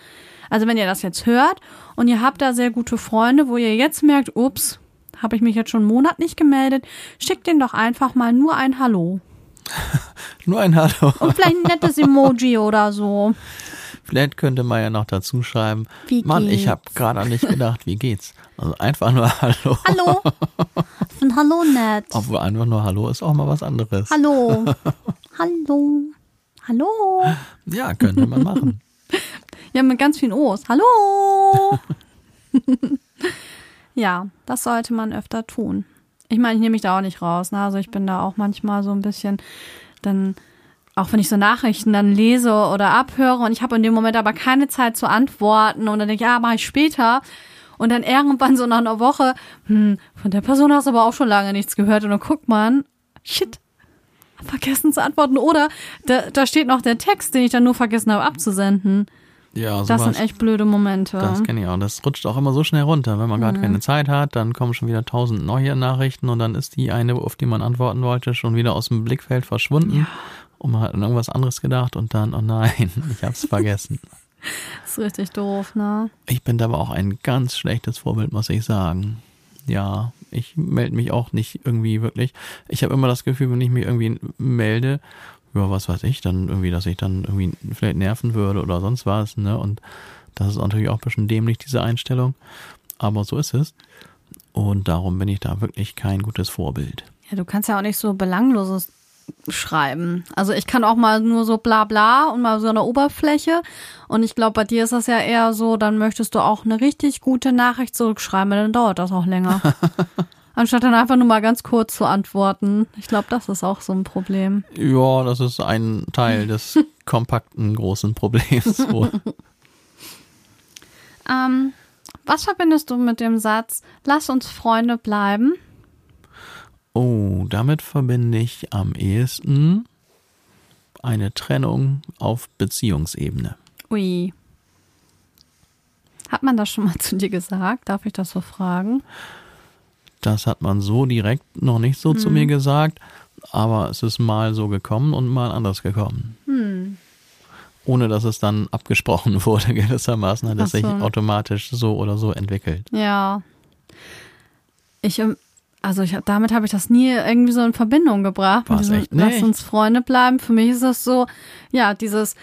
Also wenn ihr das jetzt hört und ihr habt da sehr gute Freunde, wo ihr jetzt merkt, ups, habe ich mich jetzt schon einen Monat nicht gemeldet, schickt denen doch einfach mal nur ein Hallo. *laughs* nur ein Hallo. Und vielleicht ein nettes Emoji oder so. Vielleicht könnte man ja noch dazu schreiben, wie Mann, geht's? ich habe gerade an dich gedacht, wie geht's? Also einfach nur *laughs* Hallo. Hallo. Ein Hallo nett. Obwohl einfach nur Hallo ist auch mal was anderes. Hallo. *laughs* Hallo. Hallo. Ja, könnte man machen. *laughs* ja, mit ganz vielen O's. Hallo. ja, das sollte man öfter tun. Ich meine, ich nehme mich da auch nicht raus. Ne? Also ich bin da auch manchmal so ein bisschen dann auch wenn ich so Nachrichten dann lese oder abhöre und ich habe in dem Moment aber keine Zeit zu antworten und dann denke ich, ja, mache ich später. Und dann irgendwann so nach einer Woche, hm, von der Person hast du aber auch schon lange nichts gehört. Und dann guckt man, shit, vergessen zu antworten. Oder da, da steht noch der Text, den ich dann nur vergessen habe abzusenden. Ja, das sind echt blöde Momente. Das kenne ich auch. Das rutscht auch immer so schnell runter. Wenn man gerade mhm. keine Zeit hat, dann kommen schon wieder tausend neue Nachrichten und dann ist die eine, auf die man antworten wollte, schon wieder aus dem Blickfeld verschwunden. Ja und man hat an irgendwas anderes gedacht und dann, oh nein, *laughs* ich hab's vergessen. das *laughs* ist richtig doof, ne? Ich bin da aber auch ein ganz schlechtes Vorbild, muss ich sagen. Ja, ich melde mich auch nicht irgendwie wirklich. Ich habe immer das Gefühl, wenn ich mich irgendwie melde, ja, was weiß ich, dann irgendwie, dass ich dann irgendwie vielleicht nerven würde oder sonst was, ne? Und das ist natürlich auch ein bisschen dämlich, diese Einstellung. Aber so ist es. Und darum bin ich da wirklich kein gutes Vorbild. Ja, du kannst ja auch nicht so belangloses schreiben. Also ich kann auch mal nur so bla bla und mal so eine Oberfläche. Und ich glaube, bei dir ist das ja eher so, dann möchtest du auch eine richtig gute Nachricht zurückschreiben, dann dauert das auch länger. *laughs* Anstatt dann einfach nur mal ganz kurz zu antworten. Ich glaube, das ist auch so ein Problem. Ja, das ist ein Teil des *laughs* kompakten großen Problems. *laughs* ähm, was verbindest du mit dem Satz, lass uns Freunde bleiben? Oh, damit verbinde ich am ehesten eine Trennung auf Beziehungsebene. Ui. Hat man das schon mal *laughs* zu dir gesagt? Darf ich das so fragen? Das hat man so direkt noch nicht so hm. zu mir gesagt, aber es ist mal so gekommen und mal anders gekommen. Hm. Ohne dass es dann abgesprochen *laughs* wurde, gewissermaßen hat es so. sich automatisch so oder so entwickelt. Ja. Ich ähm, also ich, damit habe ich das nie irgendwie so in Verbindung gebracht. War's diesem, echt? Nee. Lass uns Freunde bleiben. Für mich ist das so, ja, dieses,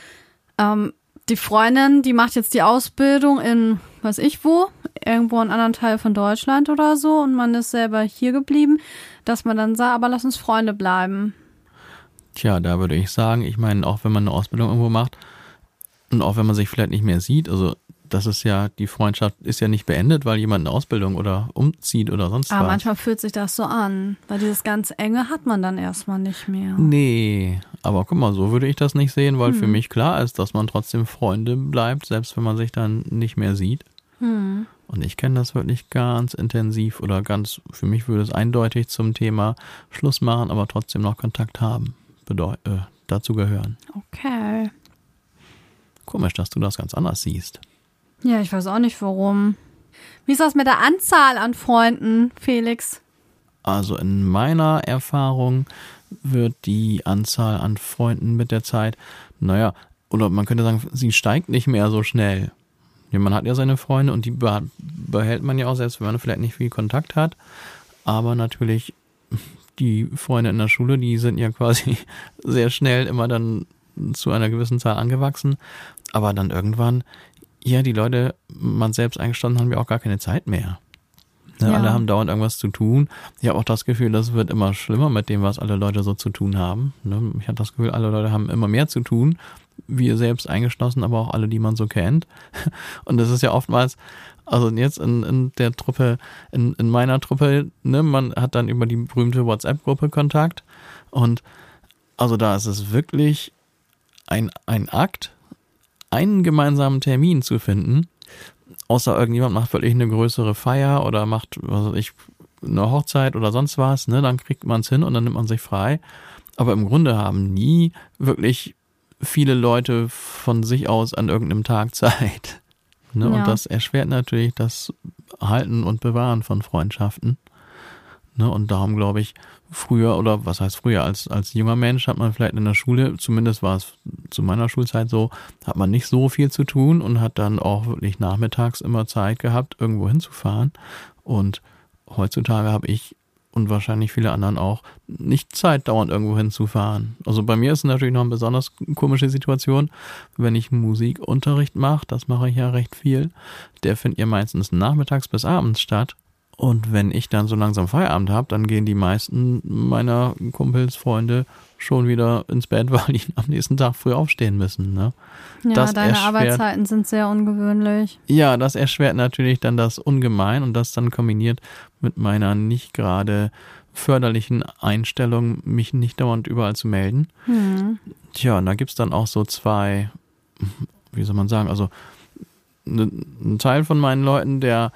ähm, die Freundin, die macht jetzt die Ausbildung in, weiß ich wo, irgendwo in einem anderen Teil von Deutschland oder so und man ist selber hier geblieben, dass man dann sagt, aber lass uns Freunde bleiben. Tja, da würde ich sagen, ich meine, auch wenn man eine Ausbildung irgendwo macht und auch wenn man sich vielleicht nicht mehr sieht, also das ist ja, die Freundschaft ist ja nicht beendet, weil jemand eine Ausbildung oder umzieht oder sonst Aber was. manchmal fühlt sich das so an, weil dieses ganz enge hat man dann erstmal nicht mehr. Nee, aber guck mal, so würde ich das nicht sehen, weil hm. für mich klar ist, dass man trotzdem Freunde bleibt, selbst wenn man sich dann nicht mehr sieht. Hm. Und ich kenne das wirklich ganz intensiv oder ganz, für mich würde es eindeutig zum Thema Schluss machen, aber trotzdem noch Kontakt haben, bedeut, äh, dazu gehören. Okay. Komisch, dass du das ganz anders siehst. Ja, ich weiß auch nicht warum. Wie ist das mit der Anzahl an Freunden, Felix? Also in meiner Erfahrung wird die Anzahl an Freunden mit der Zeit, naja, oder man könnte sagen, sie steigt nicht mehr so schnell. Ja, man hat ja seine Freunde und die behält man ja auch, selbst wenn man vielleicht nicht viel Kontakt hat. Aber natürlich, die Freunde in der Schule, die sind ja quasi *laughs* sehr schnell immer dann zu einer gewissen Zahl angewachsen. Aber dann irgendwann ja, die Leute, man selbst eingestanden, haben ja auch gar keine Zeit mehr. Ne, ja. Alle haben dauernd irgendwas zu tun. Ich habe auch das Gefühl, das wird immer schlimmer mit dem, was alle Leute so zu tun haben. Ne? Ich habe das Gefühl, alle Leute haben immer mehr zu tun. Wir selbst eingeschlossen, aber auch alle, die man so kennt. *laughs* Und das ist ja oftmals, also jetzt in, in der Truppe, in, in meiner Truppe, ne, man hat dann über die berühmte WhatsApp-Gruppe Kontakt. Und also da ist es wirklich ein, ein Akt, einen gemeinsamen Termin zu finden, außer irgendjemand macht wirklich eine größere Feier oder macht, was weiß ich, eine Hochzeit oder sonst was, ne, dann kriegt man es hin und dann nimmt man sich frei. Aber im Grunde haben nie wirklich viele Leute von sich aus an irgendeinem Tag Zeit. Ne? Ja. Und das erschwert natürlich das Halten und Bewahren von Freundschaften. Ne? Und darum glaube ich, früher oder was heißt früher, als, als junger Mensch hat man vielleicht in der Schule, zumindest war es zu meiner Schulzeit so, hat man nicht so viel zu tun und hat dann auch wirklich nachmittags immer Zeit gehabt, irgendwo hinzufahren. Und heutzutage habe ich und wahrscheinlich viele anderen auch nicht Zeit, dauernd irgendwo hinzufahren. Also bei mir ist es natürlich noch eine besonders komische Situation, wenn ich Musikunterricht mache, das mache ich ja recht viel, der findet ja meistens nachmittags bis abends statt. Und wenn ich dann so langsam Feierabend habe, dann gehen die meisten meiner Kumpels, Freunde schon wieder ins Bett, *laughs* weil die am nächsten Tag früh aufstehen müssen. Ne? Ja, Das deine Arbeitszeiten sind sehr ungewöhnlich. Ja, das erschwert natürlich dann das ungemein und das dann kombiniert mit meiner nicht gerade förderlichen Einstellung, mich nicht dauernd überall zu melden. Hm. Tja, und da gibt's dann auch so zwei, wie soll man sagen, also ein Teil von meinen Leuten, der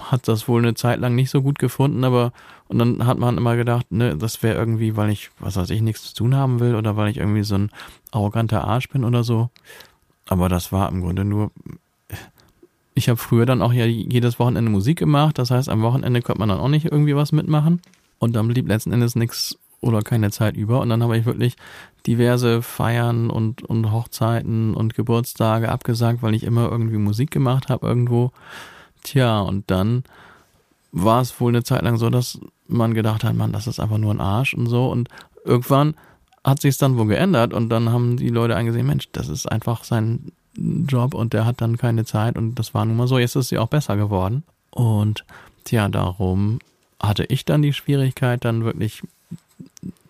hat das wohl eine Zeit lang nicht so gut gefunden, aber und dann hat man immer gedacht, ne, das wäre irgendwie, weil ich, was weiß ich, nichts zu tun haben will oder weil ich irgendwie so ein arroganter Arsch bin oder so. Aber das war im Grunde nur, ich habe früher dann auch ja jedes Wochenende Musik gemacht, das heißt, am Wochenende konnte man dann auch nicht irgendwie was mitmachen und dann blieb letzten Endes nichts oder keine Zeit über und dann habe ich wirklich diverse Feiern und, und Hochzeiten und Geburtstage abgesagt, weil ich immer irgendwie Musik gemacht habe irgendwo. Tja, und dann war es wohl eine Zeit lang so, dass man gedacht hat, man, das ist einfach nur ein Arsch und so. Und irgendwann hat sich dann wohl geändert und dann haben die Leute eingesehen, Mensch, das ist einfach sein Job und der hat dann keine Zeit und das war nun mal so. Jetzt ist sie auch besser geworden. Und tja, darum hatte ich dann die Schwierigkeit, dann wirklich,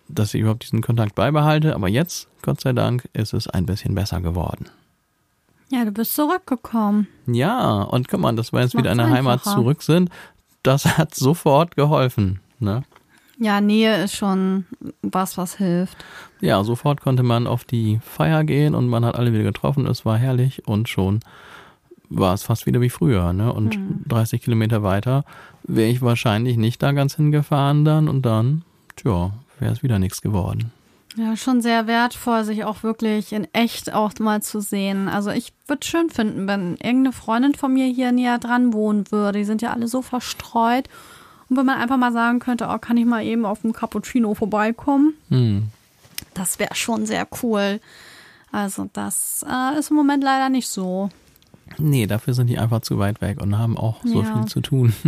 dass ich überhaupt diesen Kontakt beibehalte. Aber jetzt, Gott sei Dank, ist es ein bisschen besser geworden. Ja, du bist zurückgekommen. Ja, und guck mal, dass wir jetzt wieder in der Heimat zurück sind, das hat sofort geholfen. Ne? Ja, Nähe ist schon was, was hilft. Ja, sofort konnte man auf die Feier gehen und man hat alle wieder getroffen. Es war herrlich und schon war es fast wieder wie früher. Ne? Und 30 Kilometer weiter wäre ich wahrscheinlich nicht da ganz hingefahren dann und dann, tja, wäre es wieder nichts geworden. Ja, schon sehr wertvoll, sich auch wirklich in echt auch mal zu sehen. Also ich würde schön finden, wenn irgendeine Freundin von mir hier näher dran wohnen würde. Die sind ja alle so verstreut. Und wenn man einfach mal sagen könnte, oh, kann ich mal eben auf dem Cappuccino vorbeikommen? Hm. Das wäre schon sehr cool. Also das äh, ist im Moment leider nicht so. Nee, dafür sind die einfach zu weit weg und haben auch so Ja. viel zu tun. *laughs*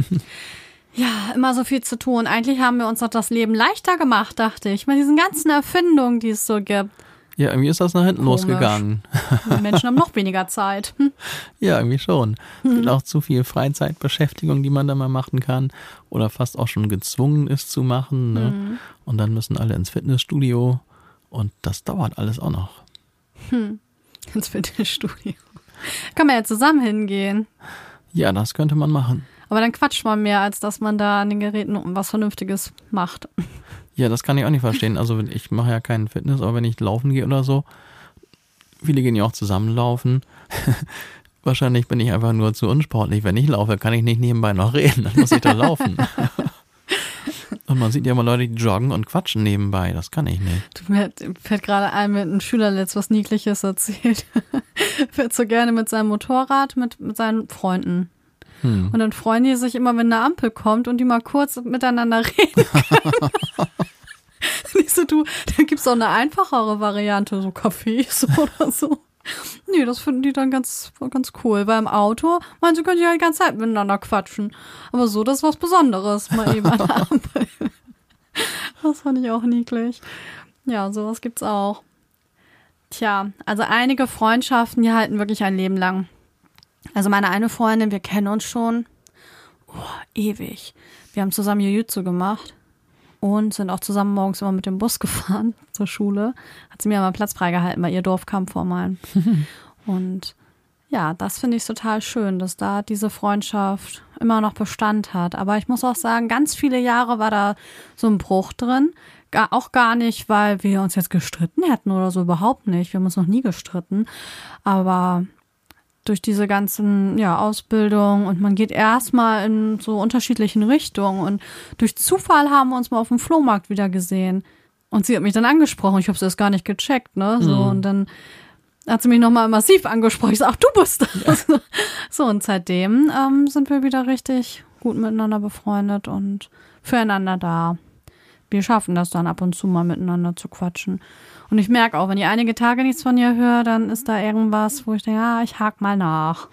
Ja, immer so viel zu tun. Eigentlich haben wir uns doch das Leben leichter gemacht, dachte ich. Mit diesen ganzen Erfindungen, die es so gibt. ja, irgendwie ist das nach hinten Komisch. losgegangen. Die Menschen *laughs* haben noch weniger Zeit. Hm. Ja, irgendwie schon. Es gibt auch zu viel Freizeitbeschäftigung, die man da mal machen kann oder fast auch schon gezwungen ist zu machen. Ne? Und dann müssen alle ins Fitnessstudio und das dauert alles auch noch. Ins Fitnessstudio. Kann man ja zusammen hingehen. Ja, das könnte man machen. Aber dann quatscht man mehr, als dass man da an den Geräten was Vernünftiges macht. Ja, das kann ich auch nicht verstehen. Also ich mache ja keinen Fitness, aber wenn ich laufen gehe oder so, viele gehen ja auch zusammenlaufen. *laughs* Wahrscheinlich bin ich einfach nur zu unsportlich. Wenn ich laufe, kann ich nicht nebenbei noch reden. Dann muss ich doch laufen. *laughs* Und man sieht ja immer Leute, die joggen und quatschen nebenbei. Das kann ich nicht. Du, Mir fällt gerade ein, mit einem Schüler letzt was Niedliches erzählt. *laughs* Fährt so gerne mit seinem Motorrad mit, mit seinen Freunden. Hm. Und dann freuen die sich immer, wenn eine Ampel kommt und die mal kurz miteinander *laughs* reden können. Nicht so, du, da gibt's auch eine einfachere Variante, so Cafés *laughs* oder so. Nee, das finden die dann ganz, ganz cool. Weil im Auto, meinen sie können ja die ganze Zeit miteinander quatschen. Aber so, das ist was Besonderes, mal eben an der *laughs* Ampel. Das fand ich auch niedlich. Ja, sowas gibt's auch. Tja, also einige Freundschaften, die halten wirklich ein Leben lang. Also meine eine Freundin, wir kennen uns schon oh, ewig. Wir haben zusammen Jiu-Jitsu gemacht und sind auch zusammen morgens immer mit dem Bus *laughs* gefahren zur Schule. Hat sie mir mal Platz freigehalten, weil ihr Dorf kam vor meinem. *laughs* und ja, das finde ich total schön, dass da diese Freundschaft immer noch Bestand hat. Aber ich muss auch sagen, ganz viele Jahre war da so ein Bruch drin. Gar, auch gar nicht, weil wir uns jetzt gestritten hätten oder so, überhaupt nicht. Wir haben uns noch nie gestritten. Aber durch diese ganzen ja, Ausbildung und man geht erstmal in so unterschiedlichen Richtungen und durch Zufall haben wir uns mal auf dem Flohmarkt wieder gesehen und sie hat mich dann angesprochen, ich habe es erst gar nicht gecheckt, ne, so Mhm. und dann hat sie mich nochmal massiv angesprochen. Ich so, ach, du bist das. Ja. *laughs* So, und seitdem ähm, sind wir wieder richtig gut miteinander befreundet und füreinander da. Wir schaffen das dann ab und zu mal miteinander zu quatschen. Und ich merke auch, wenn ihr einige Tage nichts von ihr hört, dann ist da irgendwas, wo ich denke, ja, ich hake mal nach.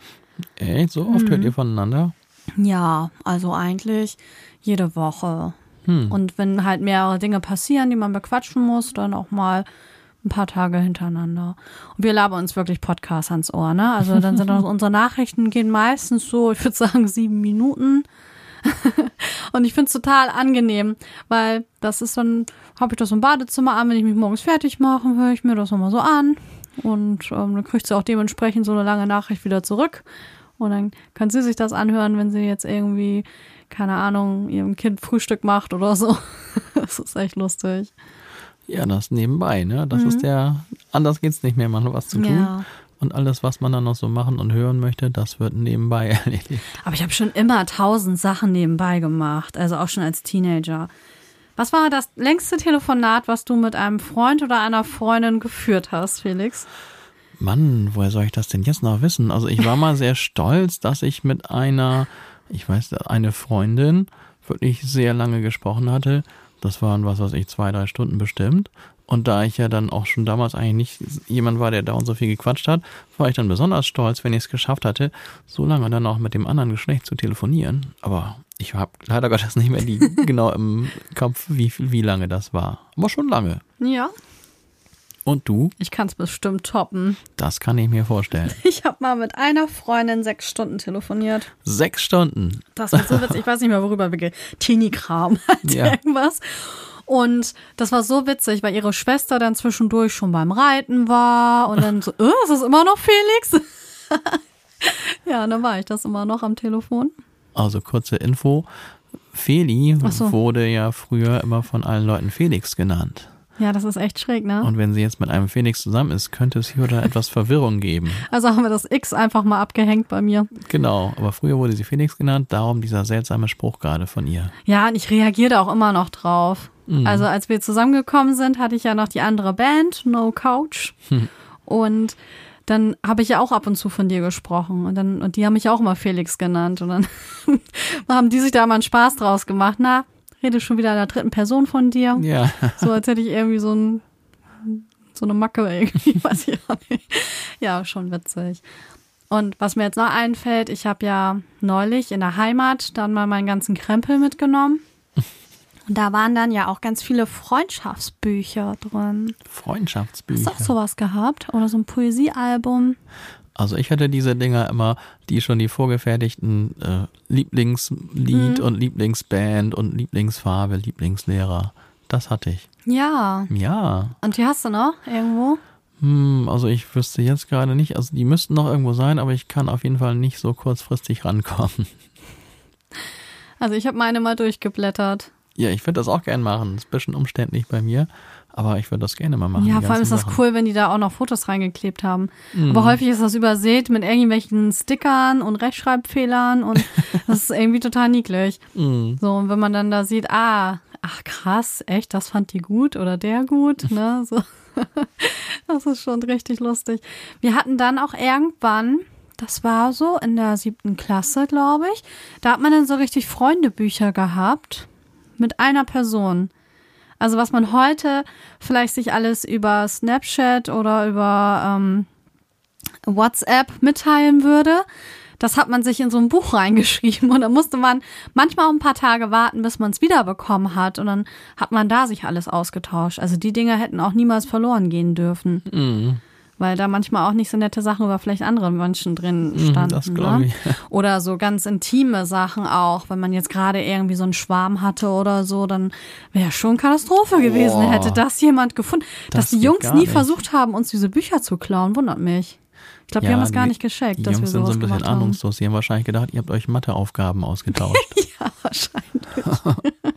Echt? So oft mhm. hört ihr voneinander? Ja, also eigentlich jede Woche. Hm. Und wenn halt mehrere Dinge passieren, die man bequatschen muss, dann auch mal ein paar Tage hintereinander. Und wir labern uns wirklich Podcasts ans Ohr, ne? Also dann sind *laughs* unsere Nachrichten gehen meistens so, ich würde sagen, sieben Minuten. *laughs* und ich finde es total angenehm, weil das ist dann, habe ich das im Badezimmer an, wenn ich mich morgens fertig mache, höre ich mir das nochmal so an. Und ähm, dann kriegt sie auch dementsprechend so eine lange Nachricht wieder zurück. Und dann kann sie sich das anhören, wenn sie jetzt irgendwie, keine Ahnung, ihrem Kind Frühstück macht oder so. *laughs* das ist echt lustig. Ja, das nebenbei, ne? Das mhm. ist der, anders geht's nicht mehr, man hat was zu tun. Ja. Und alles, was man dann noch so machen und hören möchte, das wird nebenbei *laughs* erledigt. Aber ich habe schon immer tausend Sachen nebenbei gemacht, also auch schon als Teenager. Was war das längste Telefonat, was du mit einem Freund oder einer Freundin geführt hast, Felix? Mann, woher soll ich das denn jetzt noch wissen? Also ich war mal sehr stolz, dass ich mit einer, ich weiß, eine Freundin wirklich sehr lange gesprochen hatte. Das waren, was weiß ich, zwei, drei Stunden bestimmt. Und da ich ja dann auch schon damals eigentlich nicht jemand war, der da und so viel gequatscht hat, war ich dann besonders stolz, wenn ich es geschafft hatte, so lange dann auch mit dem anderen Geschlecht zu telefonieren. Aber ich habe leider *laughs* Gottes nicht mehr die genau im Kopf, wie, wie lange das war. Aber schon lange. Ja. Und du? Ich kann es bestimmt toppen. Das kann ich mir vorstellen. *laughs* Ich habe mal mit einer Freundin sechs Stunden telefoniert. Sechs Stunden? Das war so witzig. Ich weiß nicht mehr, worüber wir Teenie-Kram, *laughs* halt ja. irgendwas. Und das war so witzig, weil ihre Schwester dann zwischendurch schon beim Reiten war und dann so, äh, ist das immer noch Felix? *laughs* ja, dann war ich das immer noch am Telefon. Also kurze Info. Feli so. wurde ja früher immer von allen Leuten Felix genannt. Ja, das ist echt schräg, ne? Und wenn sie jetzt mit einem Phoenix zusammen ist, könnte es hier oder etwas Verwirrung geben. *laughs* Also haben wir das X einfach mal abgehängt bei mir. Genau, aber früher wurde sie Phoenix genannt, darum dieser seltsame Spruch gerade von ihr. Ja, und ich reagiere da auch immer noch drauf. Mhm. Also als wir zusammengekommen sind, hatte ich ja noch die andere Band, No Couch. Hm. Und dann habe ich ja auch ab und zu von dir gesprochen und dann und die haben mich auch immer Felix genannt und dann *laughs* haben die sich da mal einen Spaß draus gemacht. Na, rede schon wieder in der dritten Person von dir. Ja. *laughs* So als hätte ich irgendwie so ein so eine Macke irgendwie, *laughs* weiß ich auch nicht. Ja, schon witzig. Und was mir jetzt noch einfällt, ich habe ja neulich in der Heimat dann mal meinen ganzen Krempel mitgenommen. Und da waren dann ja auch ganz viele Freundschaftsbücher drin. Freundschaftsbücher. Hast du auch sowas gehabt? Oder so ein Poesiealbum? Also ich hatte diese Dinger immer, die schon die vorgefertigten äh, Lieblingslied mhm. und Lieblingsband und Lieblingsfarbe, Lieblingslehrer. Das hatte ich. Ja. Ja. Und die hast du noch irgendwo? Hm, also ich wüsste jetzt gerade nicht, also die müssten noch irgendwo sein, aber ich kann auf jeden Fall nicht so kurzfristig rankommen. *laughs* Also ich habe meine mal durchgeblättert. Ja, ich würde das auch gern machen. Das ist ein bisschen umständlich bei mir. Aber ich würde das gerne mal machen. Ja, vor allem ist das Sachen. cool, wenn die da auch noch Fotos reingeklebt haben. Mhm. Aber häufig ist das übersät mit irgendwelchen Stickern und Rechtschreibfehlern und *laughs* das ist irgendwie total niedlich. Mhm. So, und wenn man dann da sieht, ah, ach krass, echt, das fand die gut oder der gut, *laughs* ne? So. das ist schon richtig lustig. Wir hatten dann auch irgendwann, das war so in der siebten Klasse, glaube ich, da hat man dann so richtig Freundebücher gehabt mit einer Person. Also was man heute vielleicht sich alles über Snapchat oder über ähm, WhatsApp mitteilen würde, das hat man sich in so ein Buch *laughs* reingeschrieben und dann musste man manchmal auch ein paar Tage warten, bis man es wiederbekommen hat und dann hat man da sich alles ausgetauscht. Also die Dinge hätten auch niemals verloren gehen dürfen. Mhm weil da manchmal auch nicht so nette Sachen über vielleicht andere Menschen drin mhm, standen. Das ne? ich. *laughs* Oder so ganz intime Sachen auch. Wenn man jetzt gerade irgendwie so einen Schwarm hatte oder so, dann wäre schon Katastrophe gewesen, Boah. hätte das jemand gefunden. Das Dass die Jungs nie nicht. versucht haben, uns diese Bücher zu klauen, wundert mich. Ich glaube, ja, die haben das gar nicht gescheckt. Die dass Jungs wir sind so ein bisschen ahnungslos. Die haben wahrscheinlich gedacht, ihr habt euch Matheaufgaben ausgetauscht. *laughs* ja, wahrscheinlich. *laughs*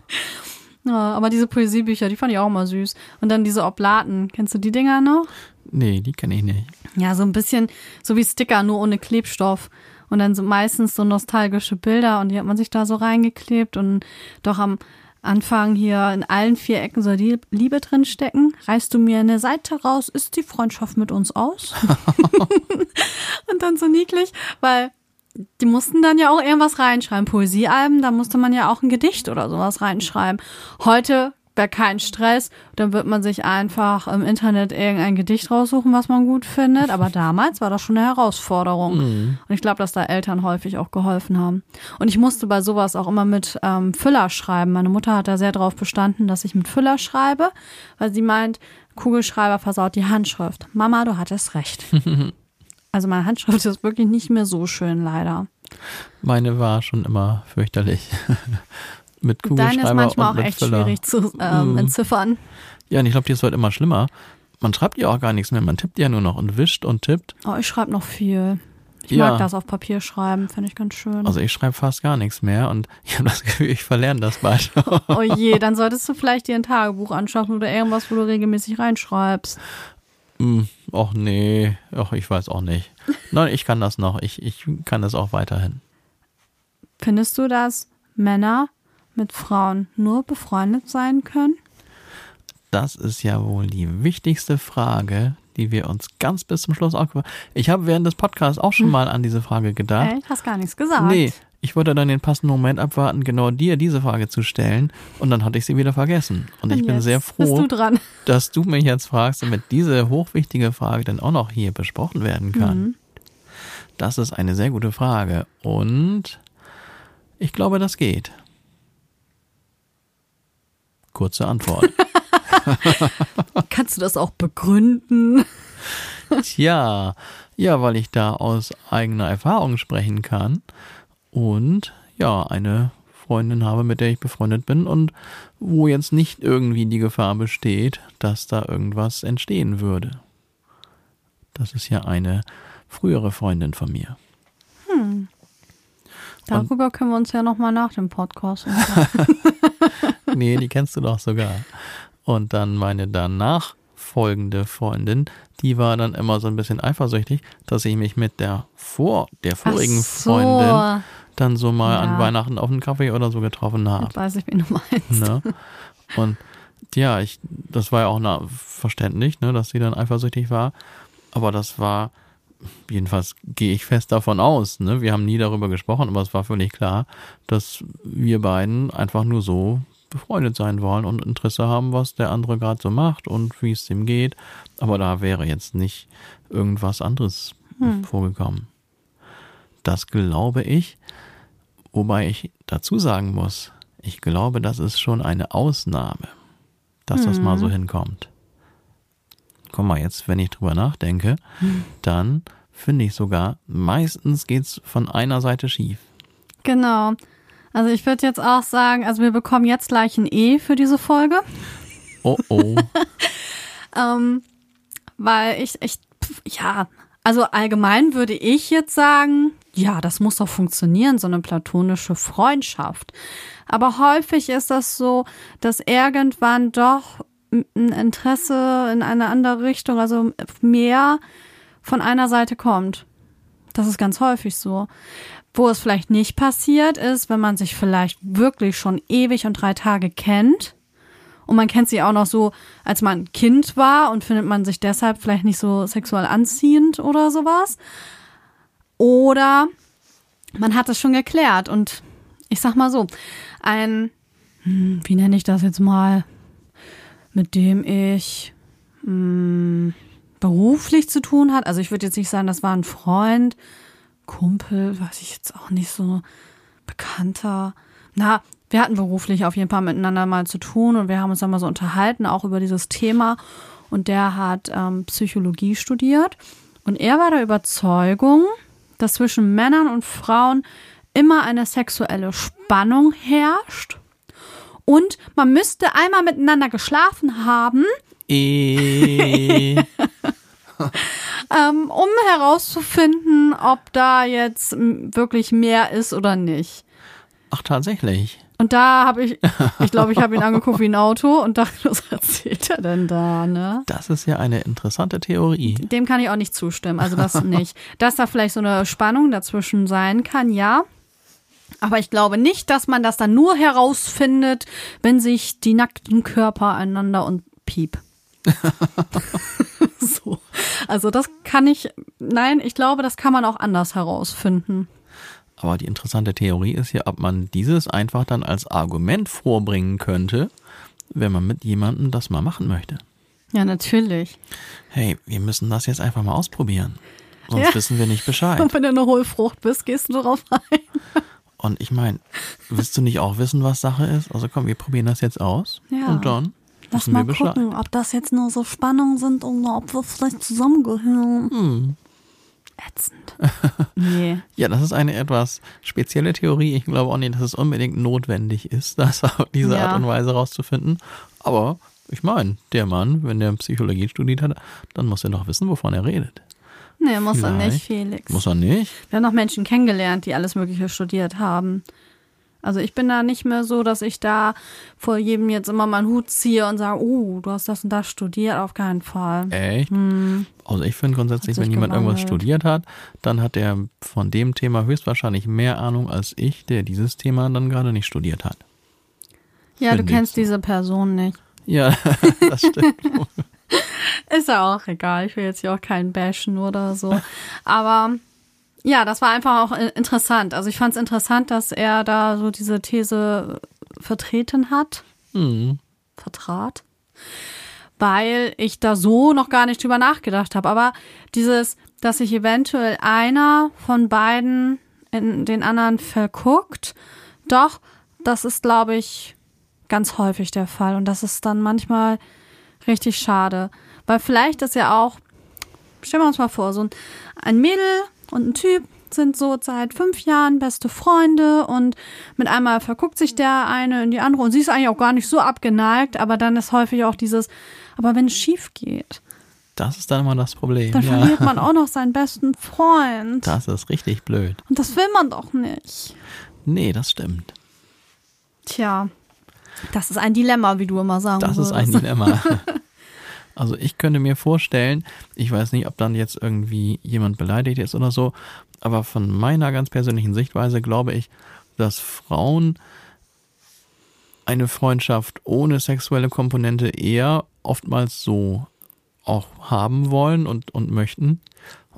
ja, aber diese Poesiebücher, die fand ich auch mal süß. Und dann diese Oblaten. Kennst du die Dinger noch? Nee, die kenne ich nicht. Ja, so ein bisschen so wie Sticker, nur ohne Klebstoff. Und dann so meistens so nostalgische Bilder und die hat man sich da so reingeklebt und doch am anfangen, hier in allen vier Ecken soll die Liebe drin stecken. Reißt du mir eine Seite raus, ist die Freundschaft mit uns aus? *laughs* und dann so niedlich, weil die mussten dann ja auch irgendwas reinschreiben. Poesiealben, da musste man ja auch ein Gedicht oder sowas reinschreiben. Heute wäre kein Stress, dann wird man sich einfach im Internet irgendein Gedicht raussuchen, was man gut findet. Aber damals war das schon eine Herausforderung. Mhm. Und ich glaube, dass da Eltern häufig auch geholfen haben. Und ich musste bei sowas auch immer mit ähm, Füller schreiben. Meine Mutter hat da sehr darauf bestanden, dass ich mit Füller schreibe, weil sie meint, Kugelschreiber versaut die Handschrift. Mama, du hattest recht. *laughs* also meine Handschrift ist wirklich nicht mehr so schön, leider. Meine war schon immer fürchterlich. *laughs* mit Kugelschreiber Deine ist manchmal auch echt Füller. schwierig zu ähm, mm. entziffern. Ja, und ich glaube, die ist heute immer schlimmer. Man schreibt ja auch gar nichts mehr. Man tippt ja nur noch und wischt und tippt. Oh, ich schreibe noch viel. Ich Ja. mag das auf Papier schreiben, finde ich ganz schön. Also ich schreibe fast gar nichts mehr und *laughs* ich habe das Gefühl, ich verlerne das bald. *laughs* oh je, dann *laughs* solltest du vielleicht dir ein Tagebuch anschaffen oder irgendwas, wo du regelmäßig reinschreibst. Hm, Och nee, ach, ich weiß auch nicht. Nein, ich kann das noch. Ich, ich kann das auch weiterhin. Findest du, dass Männer mit Frauen nur befreundet sein können? Das ist ja wohl die wichtigste Frage, die wir uns ganz bis zum Schluss auch. Ich habe während des Podcasts auch schon mal an diese Frage gedacht. Ey, hast gar nichts gesagt. Nee, ich wollte dann den passenden Moment abwarten, genau dir diese Frage zu stellen und dann hatte ich sie wieder vergessen. Und ich Und bin jetzt sehr froh, du dran? *laughs* dass du mich jetzt fragst, damit diese hochwichtige Frage dann auch noch hier besprochen werden kann. Mhm. Das ist eine sehr gute Frage und ich glaube, das geht. Kurze Antwort. *laughs* Kannst du das auch begründen? Tja, ja, weil ich da aus eigener Erfahrung sprechen kann und ja, eine Freundin habe, mit der ich befreundet bin und wo jetzt nicht irgendwie die Gefahr besteht, dass da irgendwas entstehen würde. Das ist ja eine frühere Freundin von mir. Darüber können wir uns ja nochmal nach dem Podcast *laughs* unterhalten. *laughs* Nee, die kennst du doch sogar. Und dann meine danach folgende Freundin, die war dann immer so ein bisschen eifersüchtig, dass ich mich mit der vor der vorigen so, Freundin dann so mal Ja. an Weihnachten auf einen Kaffee oder so getroffen habe. Weiß ich, wie du meinst. Ne? Und ja, ich, das war ja auch na, verständlich, ne, dass sie dann eifersüchtig war. Aber das war, jedenfalls gehe ich fest davon aus, ne? Wir haben nie darüber gesprochen, aber es war völlig klar, dass wir beiden einfach nur so befreundet sein wollen und Interesse haben, was der andere gerade so macht und wie es ihm geht. Aber da wäre jetzt nicht irgendwas anderes vorgekommen. Das glaube ich, wobei ich dazu sagen muss, ich glaube, das ist schon eine Ausnahme, dass das mal so hinkommt. Guck mal, jetzt, wenn ich drüber nachdenke, dann finde ich sogar, meistens geht's von einer Seite schief. Genau. Also ich würde jetzt auch sagen, also wir bekommen jetzt gleich ein E für diese Folge, Oh oh. *laughs* ähm, weil ich, ich, ja, also allgemein würde ich jetzt sagen, ja, das muss doch funktionieren, so eine platonische Freundschaft. Aber häufig ist das so, dass irgendwann doch ein Interesse in eine andere Richtung, also mehr von einer Seite kommt. Das ist ganz häufig so. Wo es vielleicht nicht passiert ist, wenn man sich vielleicht wirklich schon ewig und drei Tage kennt und man kennt sie auch noch so, als man Kind war und findet man sich deshalb vielleicht nicht so sexuell anziehend oder sowas. Oder man hat es schon geklärt und ich sag mal so, ein, hm, wie nenne ich das jetzt mal, mit dem ich hm, beruflich zu tun hat. Also ich würde jetzt nicht sagen, das war ein Freund, Kumpel, weiß ich jetzt auch nicht so, Bekannter. Na, wir hatten beruflich auf jeden Fall miteinander mal zu tun und wir haben uns dann mal so unterhalten, auch über dieses Thema. Und der hat ähm, Psychologie studiert und er war der Überzeugung, dass zwischen Männern und Frauen immer eine sexuelle Spannung herrscht. Und man müsste einmal miteinander geschlafen haben, Eh. *laughs* *laughs* ähm, um herauszufinden, ob da jetzt wirklich mehr ist oder nicht. Ach, tatsächlich. Und da habe ich, ich glaube, ich habe ihn angeguckt wie ein Auto und dachte, *laughs* was erzählt er denn da, ne? Das ist ja eine interessante Theorie. Dem kann ich auch nicht zustimmen, also das *laughs* nicht. Dass da vielleicht so eine Spannung dazwischen sein kann, ja. Aber ich glaube nicht, dass man das dann nur herausfindet, wenn sich die nackten Körper einander und piep. *laughs* so. Also das kann ich, nein, ich glaube, das kann man auch anders herausfinden. Aber die interessante Theorie ist ja, ob man dieses einfach dann als Argument vorbringen könnte, wenn man mit jemandem das mal machen möchte. Ja, natürlich. Hey, wir müssen das jetzt einfach mal ausprobieren. Sonst Ja. wissen wir nicht Bescheid. Und wenn du eine Hohlfrucht bist, gehst du darauf ein. Und ich meine, willst du nicht auch wissen, was Sache ist? Also komm, wir probieren das jetzt aus. Ja. Und dann Lass mal gucken, ob das jetzt nur so Spannungen sind oder ob wir vielleicht zusammengehören. Hm. Ätzend. *laughs* nee. Ja, das ist eine etwas spezielle Theorie. Ich glaube auch nicht, dass es unbedingt notwendig ist, *laughs* das auf diese Ja. Art und Weise rauszufinden. Aber ich meine, der Mann, wenn der Psychologie studiert hat, dann muss er doch wissen, wovon er redet. Nee, muss er Vielleicht. nicht, Felix. Muss er nicht? Wir haben noch Menschen kennengelernt, die alles Mögliche studiert haben. Also ich bin da nicht mehr so, dass ich da vor jedem jetzt immer meinen Hut ziehe und sage, oh, du hast das und das studiert, auf keinen Fall. Echt? Hm. Also ich finde grundsätzlich, wenn jemand irgendwas gewandelt. studiert hat, dann hat er von dem Thema höchstwahrscheinlich mehr Ahnung als ich, der dieses Thema dann gerade nicht studiert hat. Ja, du kennst so. diese Person nicht. Ja, *laughs* das stimmt. *laughs* Ist ja auch egal. Ich will jetzt hier auch keinen bashen oder so. Aber ja, das war einfach auch äh, interessant. Also ich fand es interessant, dass er da so diese These vertreten hat. hm. vertrat, weil ich da so noch gar nicht drüber nachgedacht habe. Aber dieses, dass sich eventuell einer von beiden in den anderen verguckt, doch, das ist, glaube ich, ganz häufig der Fall. Und das ist dann manchmal richtig schade. Weil vielleicht ist ja auch, stellen wir uns mal vor, so ein, ein Mädel und ein Typ sind so seit fünf Jahren beste Freunde und mit einmal verguckt sich der eine in die andere und sie ist eigentlich auch gar nicht so abgeneigt, aber dann ist häufig auch dieses, aber wenn es schief geht, Das ist dann immer das Problem. dann ja. verliert man auch noch *laughs* seinen besten Freund. Das ist richtig blöd. Und das will man doch nicht. Nee, das stimmt. Tja, das ist ein Dilemma, wie du immer sagen Das ist ein würdest. Dilemma. *laughs* Also ich könnte mir vorstellen, ich weiß nicht, ob dann jetzt irgendwie jemand beleidigt ist oder so, aber von meiner ganz persönlichen Sichtweise glaube ich, dass Frauen eine Freundschaft ohne sexuelle Komponente eher oftmals so auch haben wollen und, und möchten.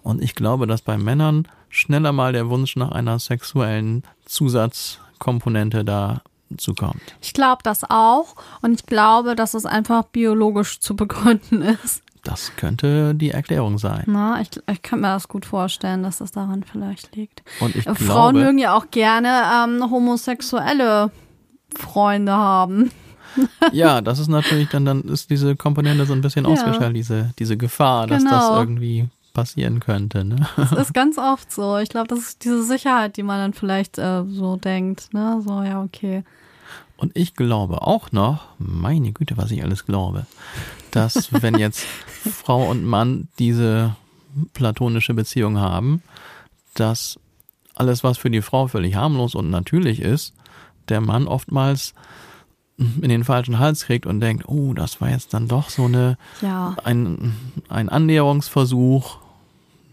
Und ich glaube, dass bei Männern schneller mal der Wunsch nach einer sexuellen Zusatzkomponente da zukommt. Ich glaube das auch und ich glaube, dass es einfach biologisch zu begründen ist. Das könnte die Erklärung sein. Na, ich, ich kann mir das gut vorstellen, dass das daran vielleicht liegt. Und ich Frauen glaube, mögen ja auch gerne ähm, homosexuelle Freunde haben. *laughs* ja, das ist natürlich dann, dann ist diese Komponente so ein bisschen Ja. ausgeschaltet, diese, diese Gefahr, dass das Genau. irgendwie passieren könnte. Ne? Das ist *laughs* ganz oft so. Ich glaube, das ist diese Sicherheit, die man dann vielleicht äh, so denkt. Ne? So, ja, okay. Und ich glaube auch noch, meine Güte, was ich alles glaube, dass wenn jetzt *laughs* Frau und Mann diese platonische Beziehung haben, dass alles, was für die Frau völlig harmlos und natürlich ist, der Mann oftmals in den falschen Hals kriegt und denkt, oh, das war jetzt dann doch so eine Ja, ein, ein Annäherungsversuch.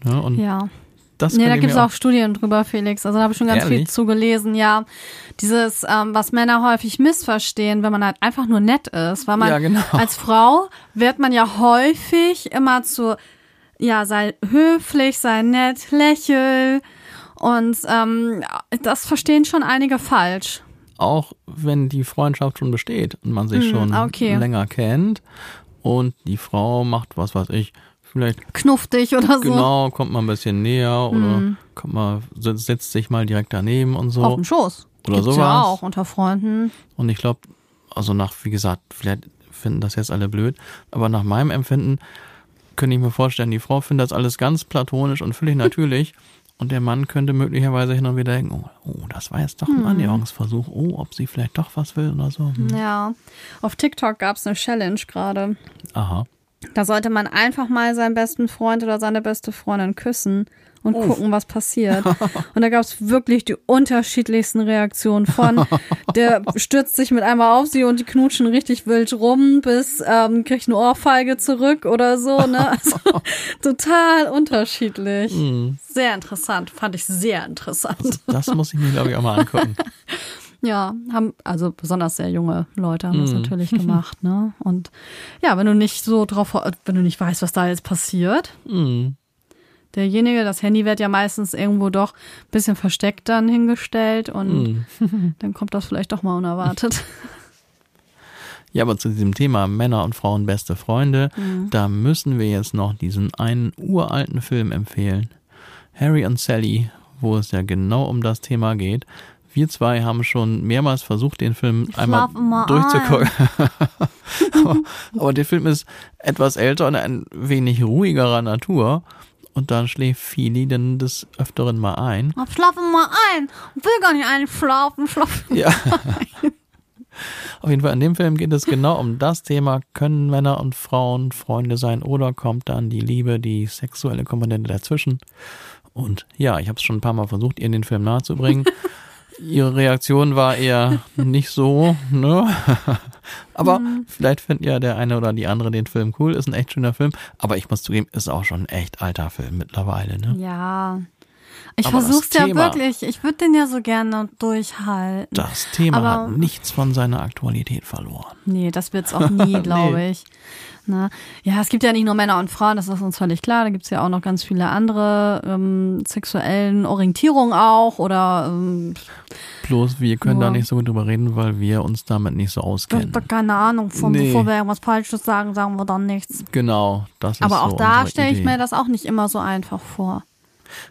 Ne? Und ja. Das Nee, da gibt es auch Studien drüber, Felix. Also da habe ich schon ganz viel Ehrlich? zu gelesen. Ja, dieses, ähm, was Männer häufig missverstehen, wenn man halt einfach nur nett ist. Weil man Ja, genau. als Frau wird man ja häufig immer zu, ja, sei höflich, sei nett, lächel. Und ähm, das verstehen schon einige falsch. auch wenn die Freundschaft schon besteht und man sich Hm, schon okay. länger kennt und die Frau macht was weiß ich, vielleicht Knuff dich oder so. genau, kommt mal ein bisschen näher oder kommt mal, setzt sich mal direkt daneben und Auf so. dem Schoß. Oder Gibt's sowas. ja auch unter Freunden. Und ich glaube, also nach, wie gesagt, vielleicht finden das jetzt alle blöd, aber nach meinem Empfinden könnte ich mir vorstellen, die Frau findet das alles ganz platonisch und völlig *laughs* natürlich. Und der Mann könnte möglicherweise hin und wieder denken, oh, oh das war jetzt doch Hm. ein Annäherungsversuch. Oh, ob sie vielleicht doch was will oder so. Hm. Ja. Auf TikTok gab es eine Challenge gerade. Aha. Da sollte man einfach mal seinen besten Freund oder seine beste Freundin küssen und Uff. gucken, was passiert. *laughs* Und da gab es wirklich die unterschiedlichsten Reaktionen von, der stürzt sich mit einmal auf sie und die knutschen richtig wild rum, bis ähm, kriegt eine Ohrfeige zurück oder so. Ne? *laughs* Also, total unterschiedlich. Hm, Sehr interessant, fand ich sehr interessant. das muss ich mir, glaube ich, auch mal angucken. *laughs* Ja, haben, also besonders sehr junge Leute haben das Mhm. natürlich *laughs* gemacht, ne? Und ja, wenn du nicht so drauf, wenn du nicht weißt, was da jetzt passiert, Hm. derjenige, das Handy wird ja meistens irgendwo doch ein bisschen versteckt dann hingestellt und Hm. *laughs* dann kommt das vielleicht doch mal unerwartet. *laughs* Ja, aber zu diesem Thema Männer und Frauen beste Freunde, da müssen wir jetzt noch diesen einen uralten Film empfehlen. Harry und Sally, wo es ja genau um das Thema geht. Wir zwei haben schon mehrmals versucht, den Film einmal schlaf immer durchzugucken. *laughs* aber, aber der Film ist etwas älter und ein wenig ruhigerer Natur. Und dann schläft Fili dann des Öfteren mal ein. Schlafen mal ein, will gar nicht einschlafen, schlafen. Ja. *laughs* *laughs* Auf jeden Fall, in dem Film geht es genau um das Thema, können Männer und Frauen Freunde sein oder kommt dann die Liebe, die sexuelle Komponente dazwischen? Und ja, ich habe es schon ein paar Mal versucht, ihr in den Film nahezubringen. Ihre Reaktion war eher *laughs* nicht so, ne? *laughs* Aber vielleicht findet ja der eine oder die andere den Film cool, ist ein echt schöner Film. Aber ich muss zugeben, ist auch schon ein echt alter Film mittlerweile, ne? Ja. Ich Aber versuch's ja Thema- wirklich. Ich würde den ja so gerne durchhalten. Das Thema Aber- hat nichts von seiner Aktualität verloren. Nee, das wird's auch nie, *laughs* glaube ich. Ne? Ja, es gibt ja nicht nur Männer und Frauen, das ist uns völlig klar. Da gibt's ja auch noch ganz viele andere ähm, sexuellen Orientierungen auch oder ähm, Bloß wir können da Ja. nicht so gut drüber reden, weil wir uns damit nicht so auskennen. da keine Ahnung von. Nee. Bevor wir irgendwas Falsches sagen, sagen wir dann nichts. Genau, das ist Aber auch so da stelle ich mir das auch nicht immer so einfach vor.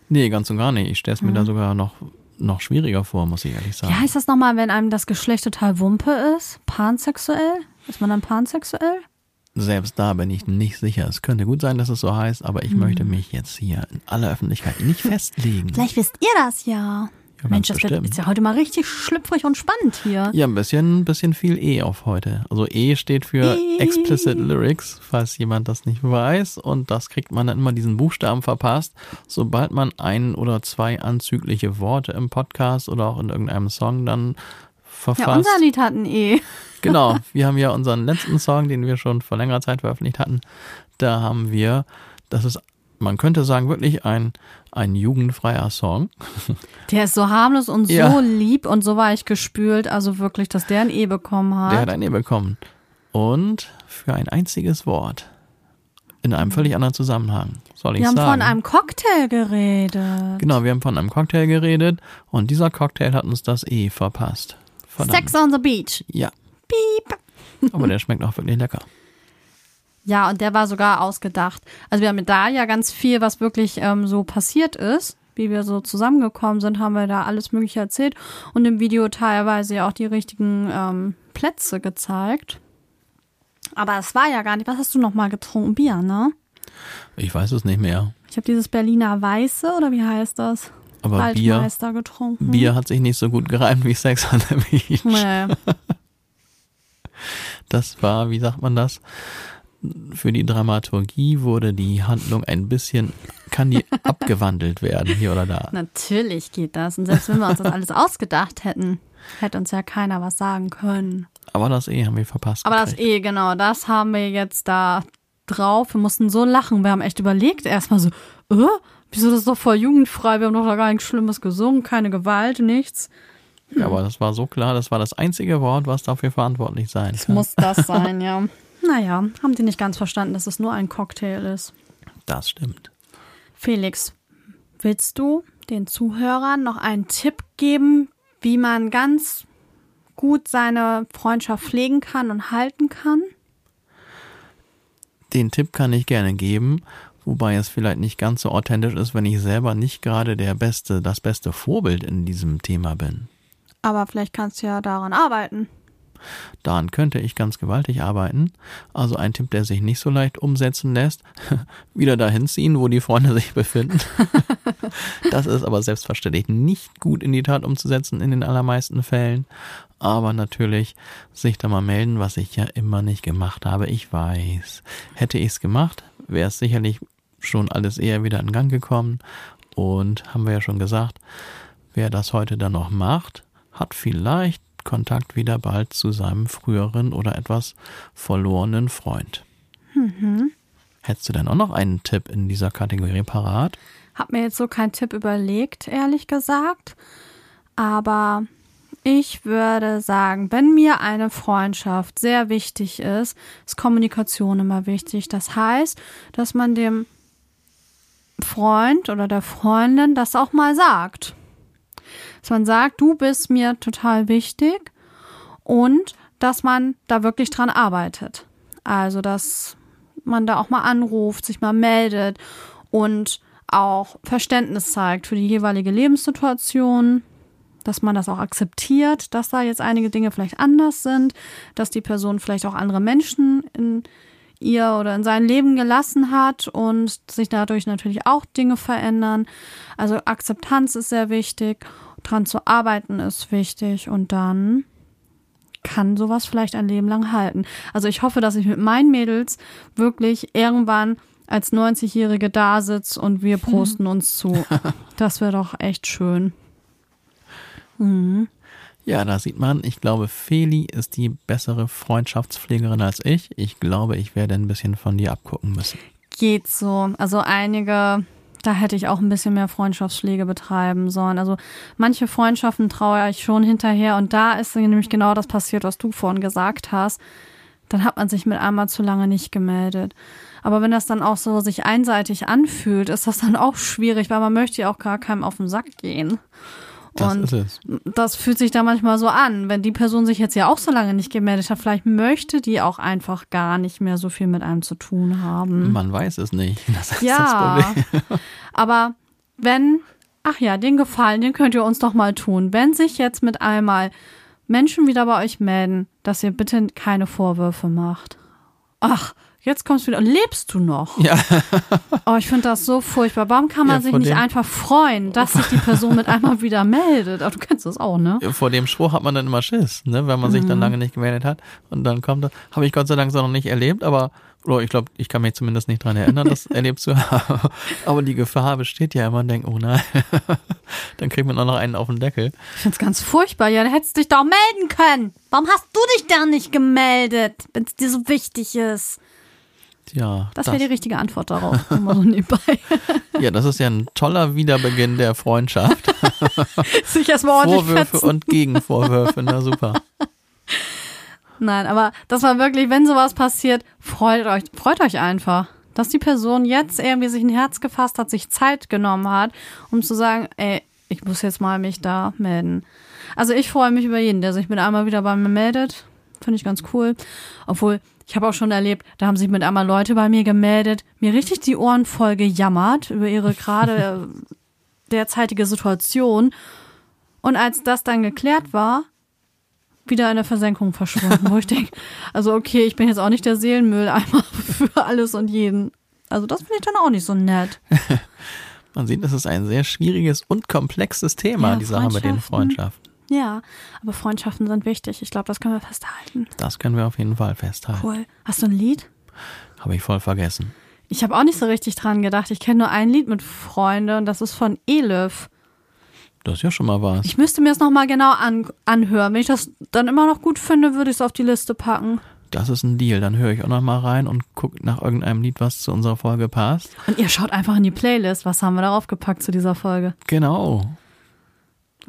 Nee, ganz und gar nicht. Ich stelle es mir Mhm. da sogar noch, noch schwieriger vor, muss ich ehrlich Wie sagen. heißt das nochmal, wenn einem das Geschlecht total Wumpe ist? Pansexuell? Ist man dann pansexuell? Selbst da bin ich nicht sicher. Es könnte gut sein, dass es so heißt, aber ich möchte Mhm. mich jetzt hier in aller Öffentlichkeit nicht *laughs* festlegen. Vielleicht wisst ihr das ja. ganz Mensch, das wird, ist ja heute mal richtig schlüpfrig und spannend hier. Ja, ein bisschen, bisschen viel E auf heute. Also E steht für E. Explicit Lyrics, falls jemand das nicht weiß. Und das kriegt man dann immer diesen Buchstaben verpasst, sobald man ein oder zwei anzügliche Worte im Podcast oder auch in irgendeinem Song dann verfasst. Ja, unser Lied hat ein E. *laughs* Genau, *laughs* wir haben ja unseren letzten Song, den wir schon vor längerer Zeit veröffentlicht hatten. Da haben wir, das ist, man könnte sagen, wirklich ein, ein jugendfreier Song. *laughs* Der ist so harmlos und Ja. so lieb und so weich gespült. Also wirklich, dass der ein E bekommen hat. Der hat ein E bekommen. Und für ein einziges Wort. In einem völlig anderen Zusammenhang, soll ich Wir haben sagen. von einem Cocktail geredet. genau, wir haben von einem Cocktail geredet und dieser Cocktail hat uns das E verpasst. Verdammt. Sex on the Beach. Ja, Piep. aber der schmeckt auch wirklich lecker. *laughs* Ja, und der war sogar ausgedacht. Also wir haben da ja ganz viel, was wirklich ähm, so passiert ist. Wie wir so zusammengekommen sind, haben wir da alles Mögliche erzählt und im Video teilweise ja auch die richtigen ähm, Plätze gezeigt. Aber es war ja gar nicht. Was hast du noch mal getrunken? Bier, ne? Ich weiß es nicht mehr. Ich habe dieses Berliner Weiße oder wie heißt das? Aber Bier, getrunken. Bier hat sich nicht so gut gereimt wie Sex on the Beach. Nee. *laughs* Das war, wie sagt man das? Für die Dramaturgie wurde die Handlung ein bisschen, kann die *laughs* abgewandelt werden, hier oder da. Natürlich geht das. Und selbst wenn wir uns das alles ausgedacht hätten, hätte uns ja keiner was sagen können. Aber das E haben wir verpasst. Aber das gekriegt. eh, genau, das haben wir jetzt da drauf. Wir mussten so lachen. Wir haben echt überlegt, erstmal so, äh, wieso das ist doch voll jugendfrei? Wir haben doch da gar nichts Schlimmes gesungen, keine Gewalt, nichts. Ja, aber das war so klar, das war das einzige Wort, was dafür verantwortlich sein Es kann. muss das sein, ja. *laughs* Naja, haben die nicht ganz verstanden, dass es nur ein Cocktail ist. Das stimmt. Felix, willst du den Zuhörern noch einen Tipp geben, wie man ganz gut seine Freundschaft pflegen kann und halten kann? Den Tipp kann ich gerne geben, wobei es vielleicht nicht ganz so authentisch ist, wenn ich selber nicht gerade der beste, das beste Vorbild in diesem Thema bin. Aber vielleicht kannst du ja daran arbeiten. Daran könnte ich ganz gewaltig arbeiten. Also ein Tipp, der sich nicht so leicht umsetzen lässt. *laughs* Wieder dahin ziehen, wo die Freunde sich befinden. *laughs* das ist aber selbstverständlich nicht gut in die Tat umzusetzen in den allermeisten Fällen. Aber natürlich sich da mal melden, was ich ja immer nicht gemacht habe. Ich weiß. Hätte ich es gemacht, wäre es sicherlich schon alles eher wieder in Gang gekommen. Und haben wir ja schon gesagt, wer das heute dann noch macht, hat vielleicht Kontakt wieder bald zu seinem früheren oder etwas verlorenen Freund. Mhm. Hättest du denn auch noch einen Tipp in dieser Kategorie parat? Hab mir jetzt so keinen Tipp überlegt, ehrlich gesagt. Aber ich würde sagen, wenn mir eine Freundschaft sehr wichtig ist, ist Kommunikation immer wichtig. Das heißt, dass man dem Freund oder der Freundin das auch mal sagt dass man sagt, du bist mir total wichtig und dass man da wirklich dran arbeitet. Also, dass man da auch mal anruft, sich mal meldet und auch Verständnis zeigt für die jeweilige Lebenssituation, dass man das auch akzeptiert, dass da jetzt einige Dinge vielleicht anders sind, dass die Person vielleicht auch andere Menschen in ihr oder in sein Leben gelassen hat und sich dadurch natürlich auch Dinge verändern. Also Akzeptanz ist sehr wichtig dran zu arbeiten ist wichtig und dann kann sowas vielleicht ein Leben lang halten. Also ich hoffe, dass ich mit meinen Mädels wirklich irgendwann als 90-Jährige da sitze und wir *laughs* prosten uns zu. Das wäre doch echt schön. Mhm. Ja, da sieht man, ich glaube, Feli ist die bessere Freundschaftspflegerin als ich. Ich glaube, ich werde ein bisschen von dir abgucken müssen. Geht so. Also einige da hätte ich auch ein bisschen mehr Freundschaftspflege betreiben sollen. Also manche Freundschaften traue ich schon hinterher und da ist nämlich genau das passiert, was du vorhin gesagt hast. Dann hat man sich mit einmal zu lange nicht gemeldet. Aber wenn das dann auch so sich einseitig anfühlt, ist das dann auch schwierig, weil man möchte ja auch gar keinem auf den Sack gehen. Das und ist es. das fühlt sich da manchmal so an. Wenn die Person sich jetzt ja auch so lange nicht gemeldet hat, vielleicht möchte die auch einfach gar nicht mehr so viel mit einem zu tun haben. Man weiß es nicht. *laughs* Das ist ja, das Problem. aber wenn, ach ja, den Gefallen, den könnt ihr uns doch mal tun. Wenn sich jetzt mit einmal Menschen wieder bei euch melden, dass ihr bitte keine Vorwürfe macht. Ach, Jetzt kommst du wieder. Lebst du noch? Ja. *laughs* Oh, ich finde das so furchtbar. Warum kann man ja, sich nicht einfach freuen, dass sich die Person mit einmal wieder meldet? Aber du kennst das auch, ne? Ja, vor dem Spruch hat man dann immer Schiss, ne? Wenn man sich dann mhm. lange nicht gemeldet hat. Und dann kommt das. Habe ich Gott sei Dank so noch nicht erlebt, aber oder ich glaube, ich kann mich zumindest nicht dran erinnern, das *laughs* erlebt zu haben. Aber die Gefahr besteht ja immer und denkt, oh nein, *laughs* dann kriegt man auch noch einen auf den Deckel. Ich finde es ganz furchtbar. Ja, dann hättest du dich doch melden können. Warum hast du dich da nicht gemeldet, wenn es dir so wichtig ist? Ja, das, das wäre die richtige Antwort darauf. Immer so nebenbei. *laughs* ja, das ist ja ein toller Wiederbeginn der Freundschaft. *laughs* Sich erstmal ordentlich Vorwürfe fetzen. und Gegenvorwürfe, na super. Nein, aber das war wirklich, wenn sowas passiert, freut euch, freut euch einfach, dass die Person jetzt irgendwie sich ein Herz gefasst hat, sich Zeit genommen hat, um zu sagen, ey, ich muss jetzt mal mich da melden. Also ich freue mich über jeden, der sich mit einmal wieder bei mir meldet. Finde ich ganz cool. Obwohl, ich habe auch schon erlebt, da haben sich mit einmal Leute bei mir gemeldet, mir richtig die Ohren voll gejammert über ihre gerade *laughs* derzeitige Situation. Und als das dann geklärt war, wieder in der Versenkung verschwunden, wo ich denke, *laughs* also okay, ich bin jetzt auch nicht der Seelenmülleimer *laughs* für alles und jeden. Also das finde ich dann auch nicht so nett. Man sieht, das ist ein sehr schwieriges und komplexes Thema, ja, die Sache mit den Freundschaften. Ja, aber Freundschaften sind wichtig. Ich glaube, das können wir festhalten. Das können wir auf jeden Fall festhalten. Cool. Hast du ein Lied? Habe ich voll vergessen. Ich habe auch nicht so richtig dran gedacht. Ich kenne nur ein Lied mit Freunde und das ist von Elif. Das ist ja schon mal was. Ich müsste mir das nochmal genau an, anhören. Wenn ich das dann immer noch gut finde, würde ich es auf die Liste packen. Das ist ein Deal. Dann höre ich auch nochmal rein und gucke nach irgendeinem Lied, was zu unserer Folge passt. Und ihr schaut einfach in die Playlist. Was haben wir darauf gepackt zu dieser Folge? Genau.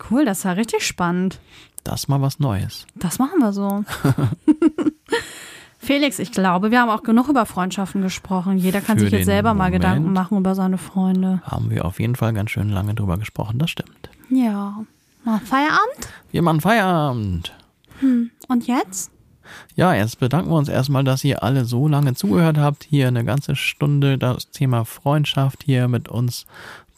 Cool, das ja richtig spannend. Das mal was Neues. Das machen wir so. *laughs* *laughs* Felix, ich glaube, wir haben auch genug über Freundschaften gesprochen. Jeder kann Für sich jetzt selber Moment mal Gedanken machen über seine Freunde. Haben wir auf jeden Fall ganz schön lange drüber gesprochen, das stimmt. Ja. Mal Feierabend? Wir machen Feierabend. Hm. Und jetzt? Ja, jetzt bedanken wir uns erstmal, dass ihr alle so lange zugehört habt. Hier eine ganze Stunde das Thema Freundschaft hier mit uns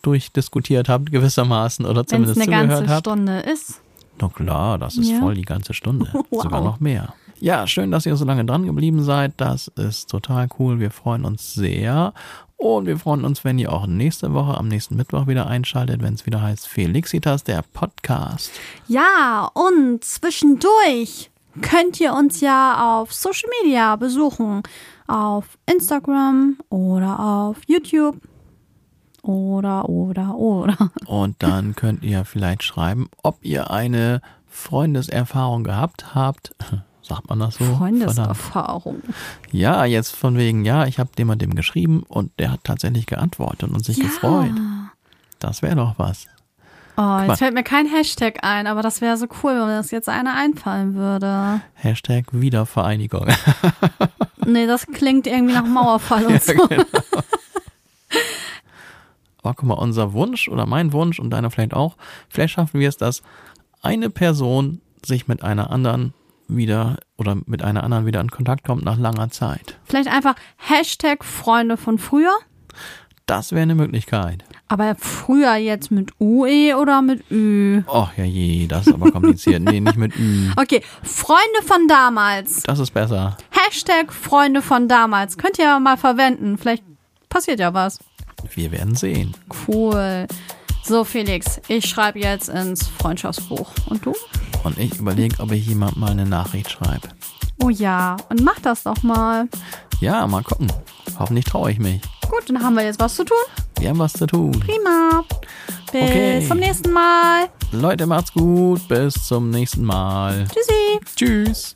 durchdiskutiert habt, gewissermaßen, oder zumindest zugehört habt. Eine ganze Stunde ist. Na klar, das ist Ja. voll die ganze Stunde. *laughs* Wow. Sogar noch mehr. Ja, schön, dass ihr so lange dran geblieben seid. Das ist total cool. Wir freuen uns sehr. Und wir freuen uns, wenn ihr auch nächste Woche, am nächsten Mittwoch wieder einschaltet, wenn es wieder heißt Felixitas, der Podcast. Ja, und zwischendurch könnt ihr uns ja auf Social Media besuchen. Auf Instagram oder auf YouTube. Oder, oder, oder. Und dann könnt ihr vielleicht schreiben, ob ihr eine Freundeserfahrung gehabt habt. *laughs* Sagt man das so? Verdammt. Freundeserfahrung. Ja, jetzt von wegen, ja, ich habe dem und dem geschrieben und der hat tatsächlich geantwortet und sich Ja. gefreut. Das wäre doch was. Oh, jetzt fällt mir kein Hashtag ein, aber das wäre so cool, wenn mir das jetzt einer einfallen würde. Hashtag Wiedervereinigung. *laughs* Nee, das klingt irgendwie nach Mauerfall und so. genau. *laughs* Aber guck mal, unser Wunsch oder mein Wunsch und deiner vielleicht auch, vielleicht schaffen wir es, dass eine Person sich mit einer anderen wieder oder mit einer anderen wieder in Kontakt kommt nach langer Zeit. Vielleicht einfach Hashtag Freunde von früher. Das wäre eine Möglichkeit. Aber früher jetzt mit UE oder mit Ü? Och ja je, das ist aber kompliziert. nee, nicht mit Ü. *laughs* Okay, Freunde von damals. Das ist besser. Hashtag Freunde von damals. Könnt ihr ja mal verwenden. Vielleicht passiert ja was. Wir werden sehen. Cool. So, Felix, ich schreibe jetzt ins Freundschaftsbuch. Und du? Und ich überlege, ob ich jemand mal eine Nachricht schreibe. Oh ja, und mach das doch mal. Ja, mal gucken. Hoffentlich traue ich mich. Gut, dann haben wir jetzt was zu tun. Wir haben was zu tun. Prima. Bis Okay. zum nächsten Mal. Leute, macht's gut. Bis zum nächsten Mal. Tschüssi. Tschüss.